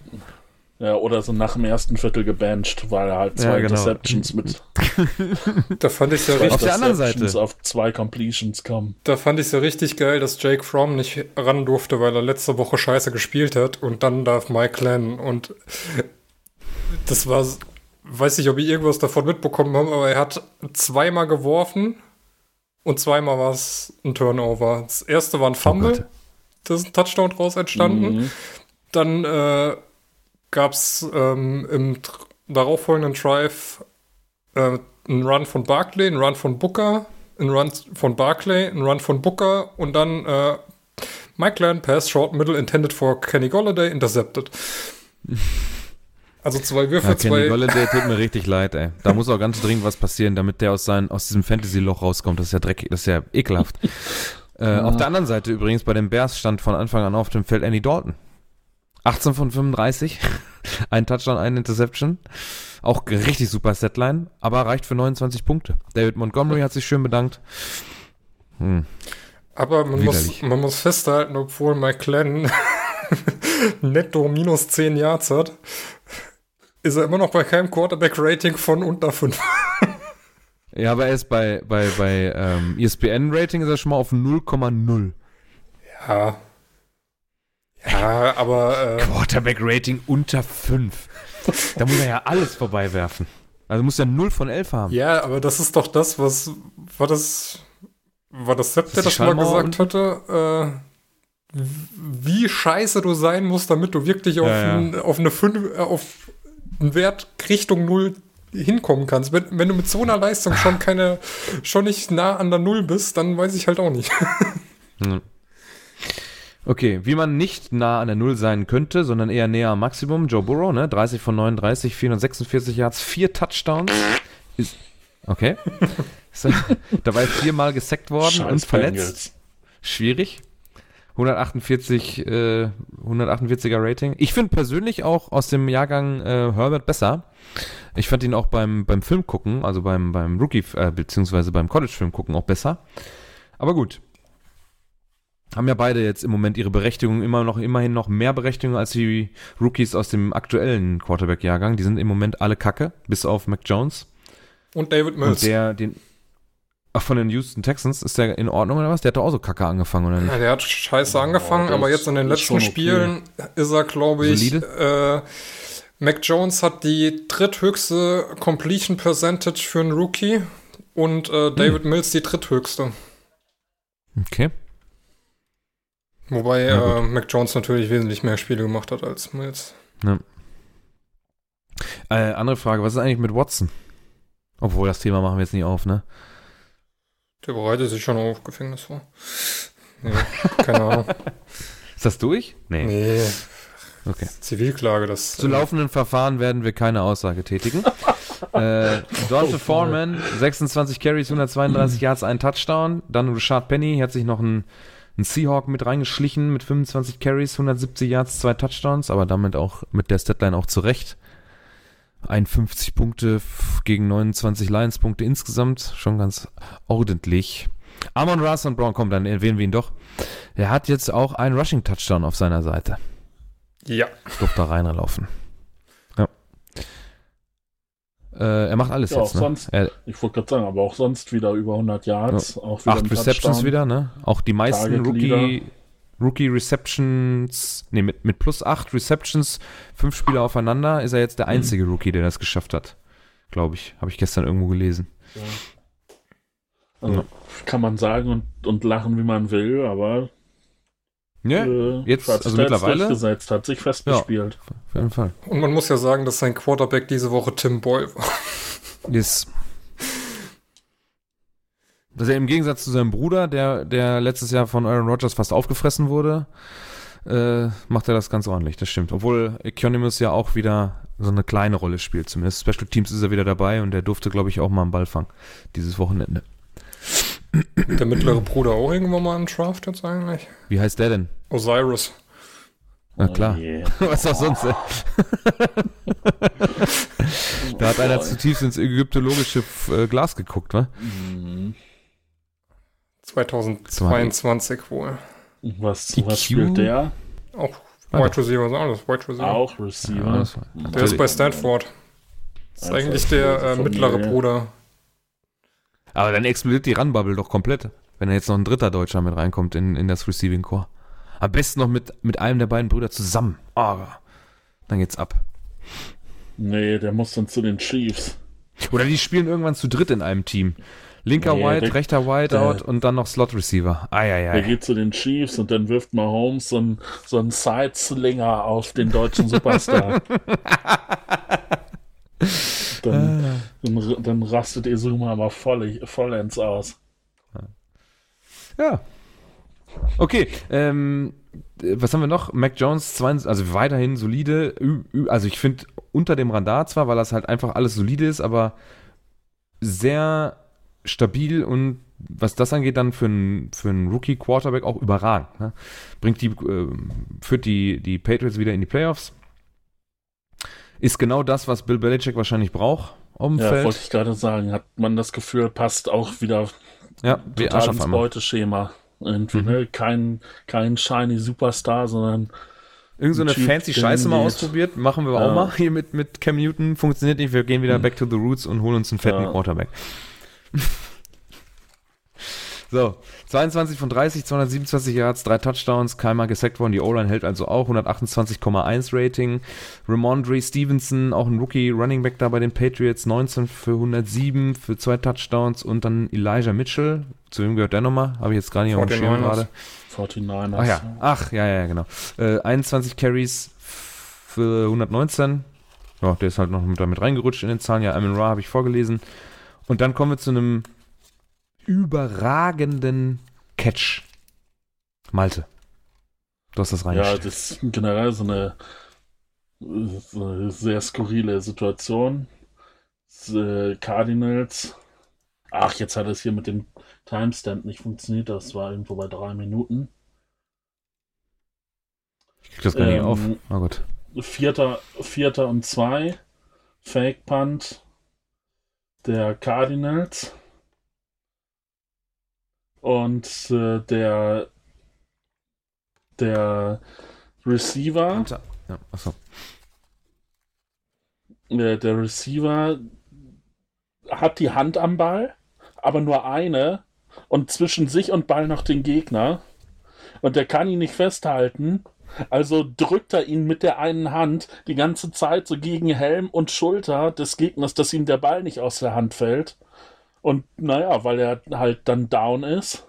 ja, oder so nach dem ersten Viertel gebancht, weil er halt Ja, zwei genau. Interceptions mit Da fand ich ja Auf richtig, der anderen Seite. auf zwei Completions kommen. da fand ich ja richtig geil, dass Jake Fromm nicht ran durfte, weil er letzte Woche scheiße gespielt hat und dann darf Mike Glenn und das war, weiß nicht, ob ich irgendwas davon mitbekommen habe, aber er hat zweimal geworfen und zweimal war es ein Turnover. Das erste war ein Fumble, Gott. da ist ein Touchdown draus entstanden. Mhm. Dann äh, gab es ähm, im darauffolgenden Drive äh, einen Run von Barclay, einen Run von Booker, einen Run von Barclay, einen Run von Booker und dann äh, Mike Land Pass, Short Middle intended for Kenny Golladay, intercepted. Also zwei Würfe, Ja, Kenny zwei. Golladay tut mir richtig leid, ey. Da muss auch ganz dringend was passieren, damit der aus, sein, aus diesem Fantasy-Loch rauskommt. Das ist ja dreckig, das ist ja ekelhaft. äh, Auf der anderen Seite übrigens, bei den Bears stand von Anfang an auf dem Feld Andy Dalton. 18 von 35, ein Touchdown, eine Interception. Auch richtig super Setline, aber reicht für 29 Punkte. David Montgomery hat sich schön bedankt. Hm. Aber man muss, man muss festhalten, obwohl Mike Glenn netto minus 10 Yards hat, ist er immer noch bei keinem Quarterback-Rating von unter 5. Ja, aber er ist bei, bei, bei ähm, ESPN-Rating ist er schon mal auf 0,0. Ja. Ja, aber äh, Quarterback-Rating unter 5. Da muss er ja alles vorbeiwerfen. Also muss er 0 von 11 haben. ja, aber das ist doch das, was war das war das Sepp, der das schon mal gesagt hatte, äh, wie scheiße du sein musst, damit du wirklich auf, Ja, ja. Ein, auf eine 5, äh, auf einen Wert Richtung 0 hinkommen kannst. Wenn, wenn du mit so einer Leistung schon keine, schon nicht nah an der Null bist, dann weiß ich halt auch nicht. Okay, wie man nicht nah an der Null sein könnte, sondern eher näher am Maximum. Joe Burrow, ne? 30 von 39, 446 Yards, 4 Touchdowns. Ist, okay. Ist dabei viermal gesackt worden und Scheiß verletzt. Bengals. Schwierig. 148, äh, 148er Rating. Ich finde persönlich auch aus dem Jahrgang äh, Herbert besser. Ich fand ihn auch beim, beim Film gucken, also beim, beim Rookie, äh, beziehungsweise beim College-Film gucken auch besser. Aber gut. Haben ja beide jetzt im Moment ihre Berechtigung immer noch, immerhin noch mehr Berechtigung als die Rookies aus dem aktuellen Quarterback-Jahrgang. Die sind im Moment alle kacke, bis auf Mac Jones. Und David Und Mills. der, den, ach, von den Houston Texans, ist der in Ordnung oder was? Der hat doch auch so kacke angefangen, oder nicht? Ja, der hat scheiße angefangen, das aber jetzt in den letzten okay. Spielen ist er, glaube ich, äh, Mac Jones hat die dritthöchste Completion Percentage für einen Rookie und äh, David Mills die dritthöchste. Okay. Wobei äh, Mac Jones natürlich wesentlich mehr Spiele gemacht hat als Mills. Äh, andere Frage, was ist eigentlich mit Watson? Obwohl, das Thema machen wir jetzt nicht auf, ne? Der bereitet sich schon auf Gefängnis vor. Nee, keine Ahnung. Ist das durch? Nee. Nee, Okay. Zivilklage, das. Zu laufenden Verfahren werden wir keine Aussage tätigen. äh, Dante Foreman, 26 Carries, 132 Yards, ein Touchdown. Dann Richard Penny, hat sich noch ein, ein Seahawk mit reingeschlichen mit 25 Carries, 170 Yards, zwei Touchdowns, aber damit auch mit der Statline auch zurecht. 51 Punkte gegen 29 Lions-Punkte insgesamt. Schon ganz ordentlich. Amon Ross und Brown, komm, dann erwähnen wir ihn doch. Er hat jetzt auch einen Rushing-Touchdown auf seiner Seite. Ja. Durfte da reinlaufen. Ja. Äh, er macht alles Ja, jetzt, auch ne? sonst. Er, Ich wollte gerade sagen, aber auch sonst wieder über 100 Yards. Auch wieder acht Receptions wieder, ne? Auch die meisten Rookie. Rookie Receptions, ne, mit, mit plus acht Receptions, fünf Spieler aufeinander, ist er jetzt der einzige Rookie, der das geschafft hat. Glaube ich. Habe ich gestern irgendwo gelesen. Also, kann man sagen und, und lachen, wie man will, aber Ja, äh, jetzt, hat sich also mittlerweile, durchgesetzt, hat sich festgespielt. auf jeden Fall. Und man muss ja sagen, dass sein Quarterback diese Woche Tim Boyle war. Yes. Dass er im Gegensatz zu seinem Bruder, der, der letztes Jahr von Aaron Rodgers fast aufgefressen wurde, äh, macht er das ganz ordentlich, das stimmt. Obwohl Economus ja auch wieder so eine kleine Rolle spielt, zumindest Special Teams ist er wieder dabei und der durfte, glaube ich, auch mal einen Ball fangen, dieses Wochenende. Der mittlere Bruder auch irgendwann mal im Draft jetzt eigentlich. Wie heißt der denn? Osiris. Na klar. Oh je. Was auch sonst. ey. da hat einer zutiefst ins ägyptologische äh, Glas geguckt, wa? Mhm. 2022 wohl. Was, EQ? was spielt der? Auch Ah, Wide Receiver, ist alles Wide Receiver. Auch Receiver. Ja, Der ist bei Stanford. Das ist Einfach eigentlich der äh, mittlere. Bruder. Aber dann explodiert die Run-Bubble doch komplett, wenn da jetzt noch ein dritter Deutscher mit reinkommt in, in das Receiving Core. Am besten noch mit, mit einem der beiden Brüder zusammen. Oh, dann geht's ab. Nee, der muss dann zu den Chiefs. Oder die spielen irgendwann zu dritt in einem Team. Linker Nee, White, der- rechter Whiteout der- und dann noch Slot Receiver. Der Eieiei. geht zu den Chiefs und dann wirft Mahomes so einen so einen Side-Slinger auf den deutschen Superstar. dann, dann, dann rastet Izuma aber voll, vollends aus. Ja. Okay, ähm, was haben wir noch? Mac Jones, 22, also weiterhin solide. Also ich finde unter dem Radar zwar, weil das halt einfach alles solide ist, aber sehr stabil und was das angeht, dann für einen für einen Rookie-Quarterback auch überragend. Ne? Bringt die, äh, führt die, die Patriots wieder in die Playoffs. Ist genau das, was Bill Belichick wahrscheinlich braucht auf dem Ja, wollte Feld. ich gerade sagen. Hat man das Gefühl, passt auch wieder Ja, total ins. Beuteschema. Irgendwie, Mhm. ne? Kein, kein shiny Superstar, sondern Irgend so eine Typ, fancy Scheiße mal ausprobiert. Machen wir Ja. auch mal hier mit, mit Cam Newton. Funktioniert nicht. Wir gehen wieder Mhm. back to the roots und holen uns einen fetten Ja. Quarterback. so, 22 von 30, 227 Yards, drei Touchdowns, keinmal gesackt worden. Die O-Line hält also auch 128,1 Rating. Ramondre Stevenson, auch ein Rookie Running Back da bei den Patriots, 19 für 107 für zwei Touchdowns und dann Elijah Mitchell. Zu wem gehört der nochmal? Habe ich jetzt gar nicht auf dem Schirm 49ers. gerade. 49ers. Ach ja, ach ja, ja, genau. Äh, 21 Carries für 119. Ja, der ist halt noch mit, damit reingerutscht in den Zahlen. Ja, Amin Ra habe ich vorgelesen. Und dann kommen wir zu einem überragenden Catch. Malte. Du hast das Ja, reingestellt. das ist generell so eine, so eine sehr skurrile Situation. Äh, Cardinals. Ach, jetzt hat es hier mit dem Timestamp nicht funktioniert. Das war irgendwo bei drei Minuten. ich krieg das gar nicht ähm, auf. Oh Gott. Vierter, Vierter und zwei. Fake Punt der Cardinals. Und äh, der der Receiver, Ja, achso. äh, der Receiver hat die Hand am Ball, aber nur eine und zwischen sich und Ball noch den Gegner. Und der kann ihn nicht festhalten. Also drückt er ihn mit der einen Hand die ganze Zeit so gegen Helm und Schulter des Gegners, dass ihm der Ball nicht aus der Hand fällt. Und naja, weil er halt dann down ist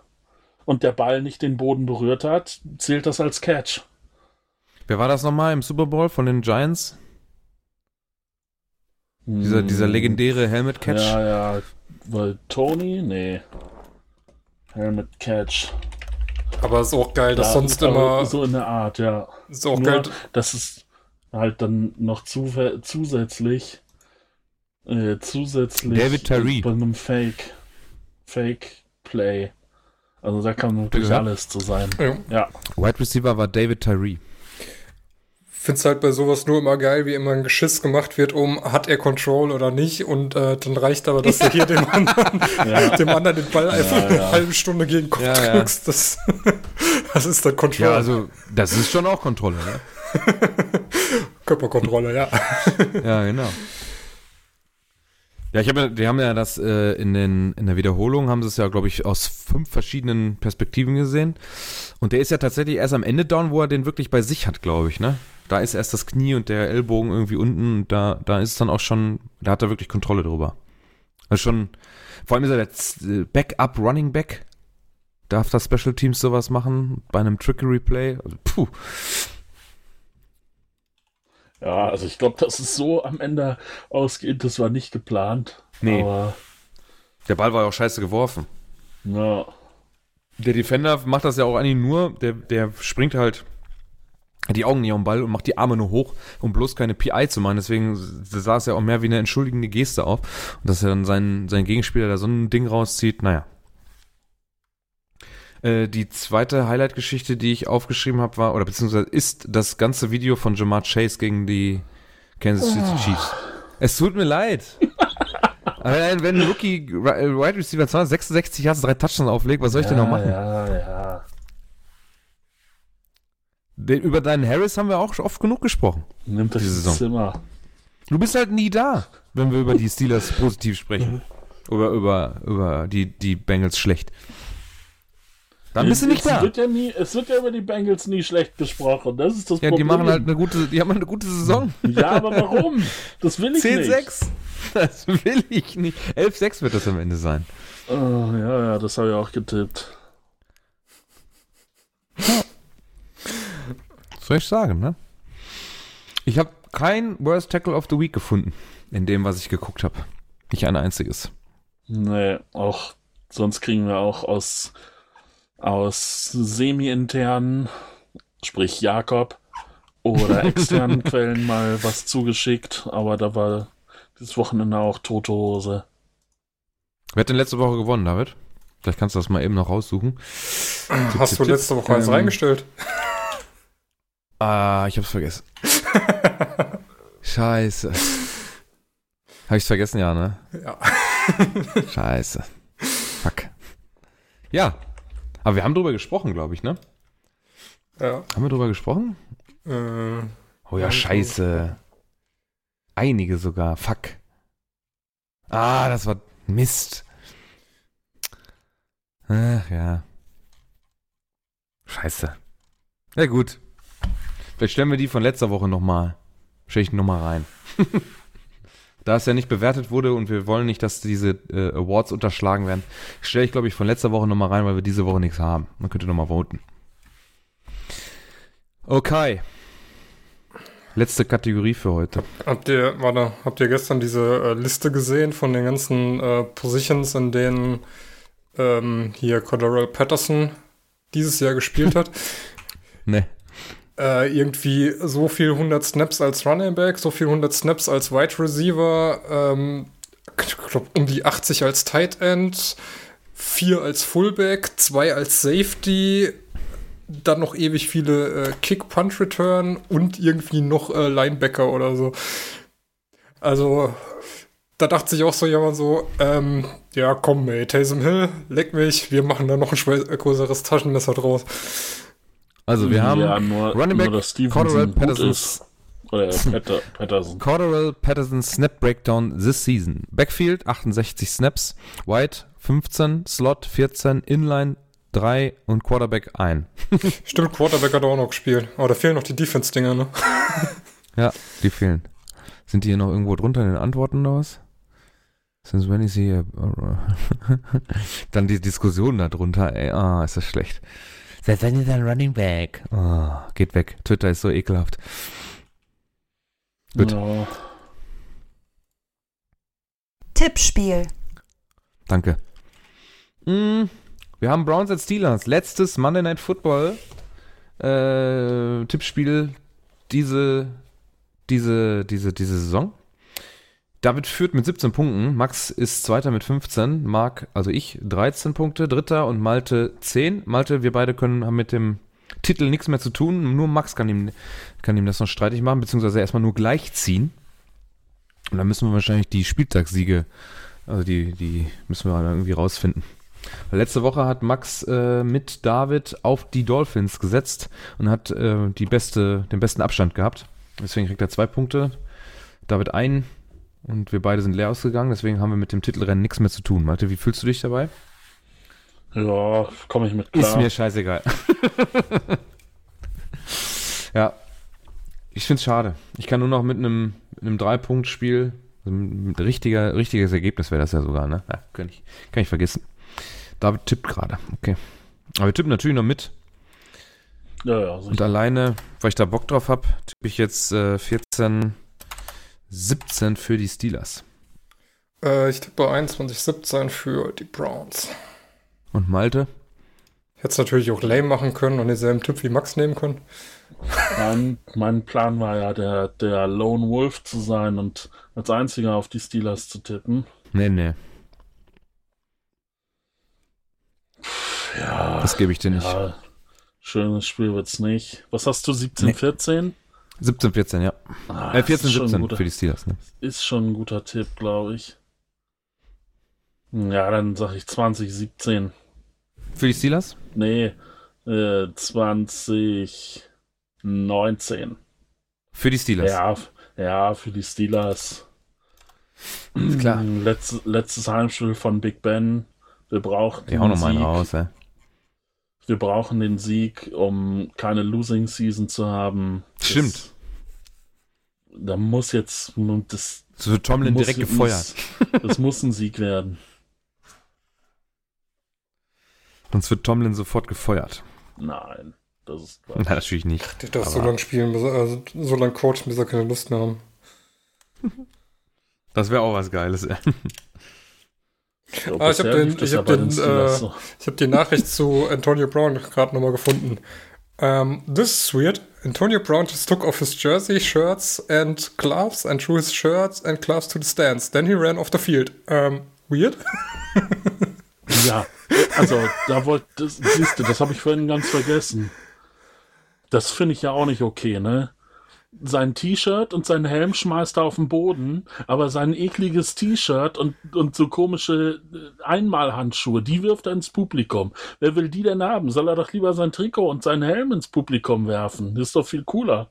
und der Ball nicht den Boden berührt hat, zählt das als Catch. Wer war das nochmal im Super Bowl von den Giants? Dieser, dieser legendäre Helmet Catch? Hm. Ja, ja. Weil Tony? Nee. Helmet Catch. Aber ist auch geil, dass Ja, sonst aber immer. So in der Art, ja. Ist auch Nur, geil. dass es halt dann noch zu, zusätzlich äh, zusätzlich David bei einem Fake Fake Play. Also da kann wirklich gehört? alles zu sein. Ja. Ja. Wide Receiver war David Tyree. Find's halt bei sowas nur immer geil, wie immer ein Geschiss gemacht wird, um hat er Control oder nicht. Und äh, dann reicht aber, dass du hier dem anderen, Ja. dem anderen den Ball einfach Ja, eine ja. halbe Stunde gegen den Kopf Ja, ja. drückst. Das, das ist dann Control. Ja, also, das ist schon auch Kontrolle, ne? Körperkontrolle, ja. Ja, genau. Ja, ich habe, die haben ja das äh, in, den, in der Wiederholung, haben sie es ja, glaube ich, aus fünf verschiedenen Perspektiven gesehen. Und der ist ja tatsächlich erst am Ende down, wo er den wirklich bei sich hat, glaube ich, ne? Da ist erst das Knie und der Ellbogen irgendwie unten und da, da ist es dann auch schon, da hat er wirklich Kontrolle drüber. Also schon, Vor allem ist er der äh, Backup Running Back. Darf das Special Teams sowas machen bei einem Trickery Play? Also, puh. Ja, also ich glaube, dass es so am Ende ausgeht, das war nicht geplant. Nee. Aber, Der Ball war ja auch scheiße geworfen. ja. Der Defender macht das ja auch eigentlich nur, der, der springt halt die Augen nicht am Ball und macht die Arme nur hoch, um bloß keine PI zu machen. Deswegen sah es ja auch mehr wie eine entschuldigende Geste auf. Und dass er dann seinen, seinen Gegenspieler da so ein Ding rauszieht, naja. Äh, die zweite Highlight-Geschichte, die ich aufgeschrieben habe, war, oder beziehungsweise ist das ganze Video von Jamar Chase gegen die Kansas City Chiefs. Es tut mir leid. Aber wenn ein Rookie äh, Wide Receiver 266 Yards drei Touchdowns auflegt, was soll ich denn noch machen? Ja, ja. Den, über deinen Harris haben wir auch oft genug gesprochen. Nimmt das Saison. Zimmer. Du bist halt nie da, wenn wir über die Steelers positiv sprechen. Über, über, über die, die Bengals schlecht. Dann bist du nicht es da. Wird ja nie, es wird ja über die Bengals nie schlecht gesprochen. Das ist das Ja, Problem. die machen halt eine gute, die haben eine gute Saison. Ja, aber warum? Das will ich nicht. 10-6. Das will ich nicht. 11-6 wird das am Ende sein. Oh, ja, ja, das habe ich auch getippt. Soll ich sagen, ne? Ich habe kein Worst Tackle of the Week gefunden, in dem, was ich geguckt habe. Nicht ein einziges. Nee, auch sonst kriegen wir auch aus, aus semi-internen, sprich Jakob, oder externen Quellen mal was zugeschickt, aber da war dieses Wochenende auch tote Hose. Wer hat denn letzte Woche gewonnen, David? Vielleicht kannst du das mal eben noch raussuchen. Hast du tipp, letzte Woche eins ähm, reingestellt? Ah, ich hab's vergessen. Scheiße. Hab ich's vergessen, ja, ne? Ja. Scheiße. Fuck. Ja. Aber wir haben drüber gesprochen, glaube ich, ne? Ja. Haben wir drüber gesprochen? Äh, Oh ja, scheiße. Einige sogar. Fuck. Ah, das war Mist. Ach ja. Scheiße. Ja gut. Vielleicht stellen wir die von letzter Woche nochmal. Ich nochmal rein. da es ja nicht bewertet wurde und wir wollen nicht, dass diese äh, Awards unterschlagen werden, stelle ich, glaube ich, von letzter Woche nochmal rein, weil wir diese Woche nichts haben. Man könnte nochmal voten. Okay. Letzte Kategorie für heute. habt ihr, warte, habt ihr gestern diese äh, Liste gesehen von den ganzen äh, Positions, in denen ähm, hier Cordero Patterson dieses Jahr gespielt hat? Ne. Äh, irgendwie so viel 100 Snaps als Running Back, so viel 100 Snaps als Wide Receiver, ähm, ich glaube um die 80 als Tight End, 4 als Fullback, 2 als Safety, dann noch ewig viele äh, Kick-Punch-Return und irgendwie noch äh, Linebacker oder so. Also, da dachte sich auch so jemand so, ähm, ja komm ey, Taysom Hill, leck mich, wir machen da noch ein größeres Taschenmesser draus. Also wir haben ja, nur, Running Back Cordell gut Patterson. Oder. Cordell Patterson Snap Breakdown this season. Backfield 68 Snaps, White 15, Slot 14, Inline 3 und Quarterback 1. Stimmt, Quarterback hat auch noch gespielt. Aber da fehlen noch die Defense-Dinger, ne? Ja, die fehlen. Sind die hier noch irgendwo drunter in den Antworten oder was? Since when is he a- Dann die Diskussion da drunter, ey, ah, ist das schlecht. Seit wann ist er ein Running Back? Oh, geht weg. Twitter ist so ekelhaft. Gut. Ja. Tippspiel. Danke. Mm, wir haben Browns at Steelers. Letztes Monday Night Football äh, Tippspiel diese, diese, diese, diese Saison. David führt mit 17 Punkten. Max ist Zweiter mit 15. Marc, also ich, 13 Punkte. Dritter und Malte 10. Malte, wir beide können, haben mit dem Titel nichts mehr zu tun. Nur Max kann ihm, kann ihm das noch streitig machen, beziehungsweise erstmal nur gleichziehen. Und dann müssen wir wahrscheinlich die Spieltagssiege also die, die müssen wir dann irgendwie rausfinden. Letzte Woche hat Max äh, mit David auf die Dolphins gesetzt und hat äh, die beste, den besten Abstand gehabt. Deswegen kriegt er zwei Punkte. David ein und wir beide sind leer ausgegangen. Deswegen haben wir mit dem Titelrennen nichts mehr zu tun. Malte, wie fühlst du dich dabei? Ja, komme ich mit klar. Ist mir scheißegal. ja. Ich find's schade. Ich kann nur noch mit einem, einem Drei-Punkt-Spiel, Ein richtiger, richtiges Ergebnis wäre das ja sogar, ne? Ja, kann ich, kann ich vergessen. David tippt gerade, okay. Aber wir tippen natürlich noch mit. Ja, ja, sicher. Und alleine, weil ich da Bock drauf habe, tippe ich jetzt äh, 14, 17 für die Steelers. Äh, ich tippe 21-17 für die Browns. Und Malte? Hätte es natürlich auch lame machen können und denselben Tipp wie Max nehmen können. Mein, mein Plan war ja, der, der Lone Wolf zu sein und als einziger auf die Steelers zu tippen. Nee, nee, Ja, das gebe ich dir nicht. ja schönes Spiel wird's nicht. Was hast du, 17, Nee. 14? 17, 14, ja. Ah, Äh, 14, ist schon ein 17 guter- für die Steelers, ne? Ist schon ein guter Tipp, glaube ich. Ja, dann sag ich 20, 17. Für die Steelers? Nee, äh, 20, 19. Für die Steelers. Ja, ja, für die Steelers. Ist klar. Letz, letztes Heimspiel von Big Ben. Wir brauchen Die hauen noch mal einen Sieg. raus, ey. Wir brauchen den Sieg, um keine Losing Season zu haben. Das- Stimmt. Da muss jetzt das So wird Tomlin muss, direkt gefeuert. Muss, das muss ein Sieg werden. Sonst wird Tomlin sofort gefeuert. Nein, das ist Nein, natürlich nicht. Der darf so lange spielen, bis er, also so lange coachen, bis er keine Lust mehr haben. Das wäre auch was Geiles, So, Ah, ich hab den- ja hab den, äh. Ich habe die Nachricht zu Antonio Brown gerade nochmal gefunden. Um, this is weird. Antonio Brown just took off his jersey, shirts and gloves and threw his shirts and gloves to the stands. Then he ran off the field. Um, weird? Ja, also da wollte, das, siehst du, das habe ich vorhin ganz vergessen. Das finde ich ja auch nicht okay, ne? Sein T-Shirt und sein Helm schmeißt er auf den Boden, aber sein ekliges T-Shirt und, und so komische äh, Einmalhandschuhe, die wirft er ins Publikum. Wer will die denn haben? Soll er doch lieber sein Trikot und seinen Helm ins Publikum werfen? Das ist doch viel cooler.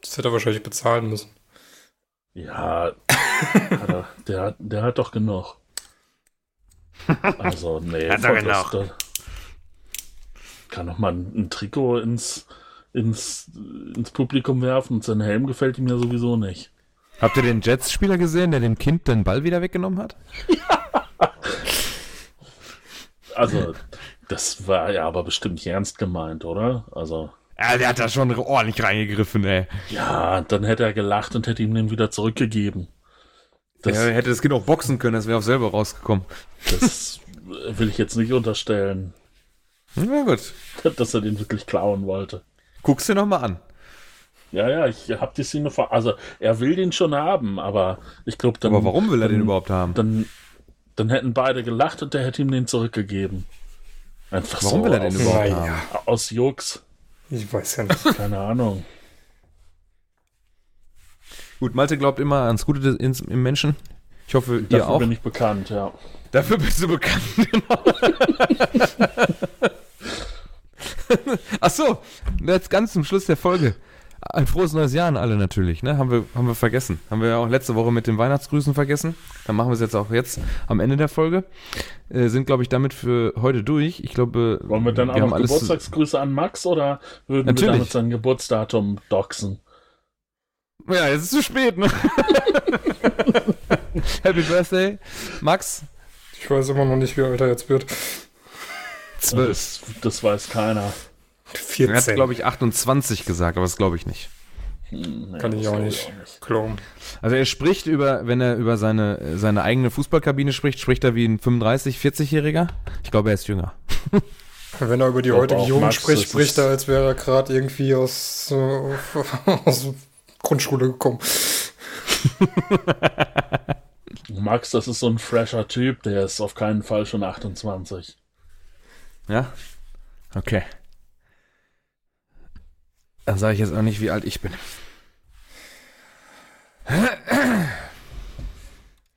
Das hätte er wahrscheinlich bezahlen müssen. Ja, er, der, hat- der hat doch genug. Also, nee, Hat er das- genug. das- kann doch mal ein, ein Trikot ins, ins, ins Publikum werfen und sein Helm gefällt ihm ja sowieso nicht. Habt ihr den Jets-Spieler gesehen, der dem Kind den Ball wieder weggenommen hat? Also, das war ja aber bestimmt nicht ernst gemeint, oder? Also, Ja, der hat da schon ordentlich reingegriffen, ey. ja, dann hätte er gelacht und hätte ihm den wieder zurückgegeben. Das, Er hätte das Kind auch boxen können, das wäre auch selber rausgekommen. das will ich jetzt nicht unterstellen, Na gut. dass er den wirklich klauen wollte. Guck's dir nochmal an. Ja, ja, ich hab die Szene vor. Also, er will den schon haben, aber ich glaube, dann. Aber warum will er den dann, überhaupt haben? Dann, dann hätten beide gelacht und der hätte ihm den zurückgegeben. Einfach Warum so. will er den aus, überhaupt haben? Aus Jux. Ich weiß ja nicht. Keine Ahnung. Gut, Malte glaubt immer ans Gute des, ins, im Menschen. Ich hoffe, ihr Dafür auch. bin ich bekannt, ja. Dafür bist du bekannt. Genau. Ach so, jetzt ganz zum Schluss der Folge. Ein frohes neues Jahr an alle natürlich, ne? Haben wir, haben wir vergessen. Haben wir ja auch letzte Woche mit den Weihnachtsgrüßen vergessen. Dann machen wir es jetzt auch jetzt am Ende der Folge. Äh, sind, glaube ich, damit für heute durch. Ich glaube, Wollen wir dann auch wir alles. Geburtstagsgrüße an Max oder würden Natürlich. wir damit sein Geburtsdatum doxen? Ja, jetzt ist es zu spät, ne? Happy Birthday, Max. Ich weiß immer noch nicht, wie alt er jetzt wird. Zwölf. Das, das weiß keiner. 14. Er hat, glaube ich, 28 gesagt, aber das glaube ich nicht. Hm, nee, Kann ich auch nicht. Glauben. Also er spricht über, wenn er über seine, seine eigene Fußballkabine spricht, spricht er wie ein 35-, 40-Jähriger. Ich glaube, er ist jünger. Wenn er über die auch, Jungen Max, spricht, spricht er, als wäre er gerade irgendwie aus, äh, aus der Grundschule gekommen. Max, das ist so ein fresher Typ, der ist auf keinen Fall schon 28. Ja? Okay. Dann sage ich jetzt auch nicht, wie alt ich bin.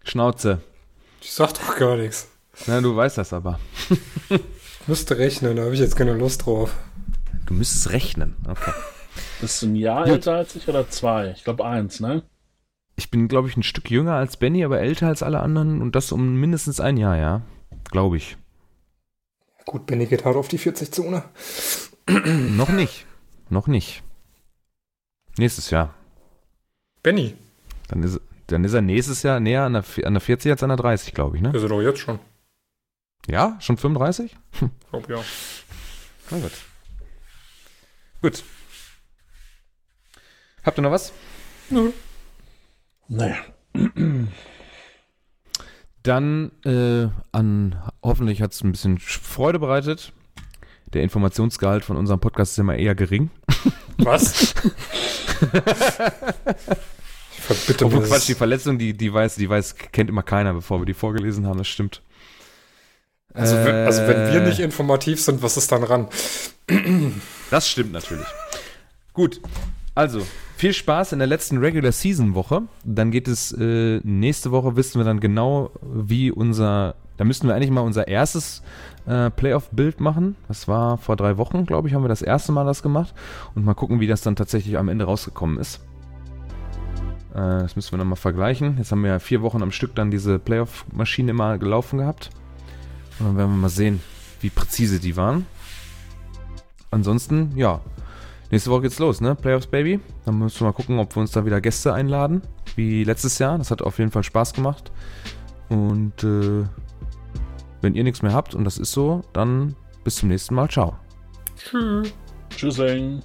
Schnauze. Ich sag doch gar nichts. Na, du weißt das aber. Ich müsste rechnen, da habe ich jetzt keine Lust drauf. Du müsstest rechnen. Okay. Bist du ein Jahr Gut. älter als ich oder zwei? Ich glaube eins, ne? Ich bin, glaube ich, ein Stück jünger als Benny, aber älter als alle anderen und das um mindestens ein Jahr, ja. Glaube ich. Gut, Benny geht hart auf die 40-Zone. Noch nicht. Noch nicht. Nächstes Jahr. Benny. Dann ist dann ist er nächstes Jahr näher an der, an der 40 als an der 30, glaube ich, ne? Ist er doch jetzt schon. Ja, schon 35? Ich glaub, ja. Na gut. Gut. Habt ihr noch was? Nee. Dann äh, an, hoffentlich hat es ein bisschen Freude bereitet. Der Informationsgehalt von unserem Podcast ist immer eher gering. Was? verbitte Obwohl Quatsch, die. Verletzung, die, die weiß, die weiß, kennt immer keiner, bevor wir die vorgelesen haben, das stimmt. Also, wenn, also wenn wir Äh, nicht informativ sind, was ist dann ran? Das stimmt natürlich. Gut, also viel Spaß in der letzten Regular Season Woche. Dann geht es äh, nächste Woche wissen wir dann genau, wie unser. Da müssten wir eigentlich mal unser erstes äh, Playoff-Bild machen. Das war vor drei Wochen, glaube ich, haben wir das erste Mal das gemacht und mal gucken, wie das dann tatsächlich am Ende rausgekommen ist. Äh, das müssen wir nochmal vergleichen. Jetzt haben wir ja vier Wochen am Stück dann diese Playoff-Maschine immer gelaufen gehabt. Und dann werden wir mal sehen, wie präzise die waren. Ansonsten, ja, nächste Woche geht's los, ne? Playoffs Baby. Dann müssen wir mal gucken, ob wir uns da wieder Gäste einladen, wie letztes Jahr. Das hat auf jeden Fall Spaß gemacht. Und äh, wenn ihr nichts mehr habt und das ist so, dann bis zum nächsten Mal. Ciao. Tschüss. Tschüssing.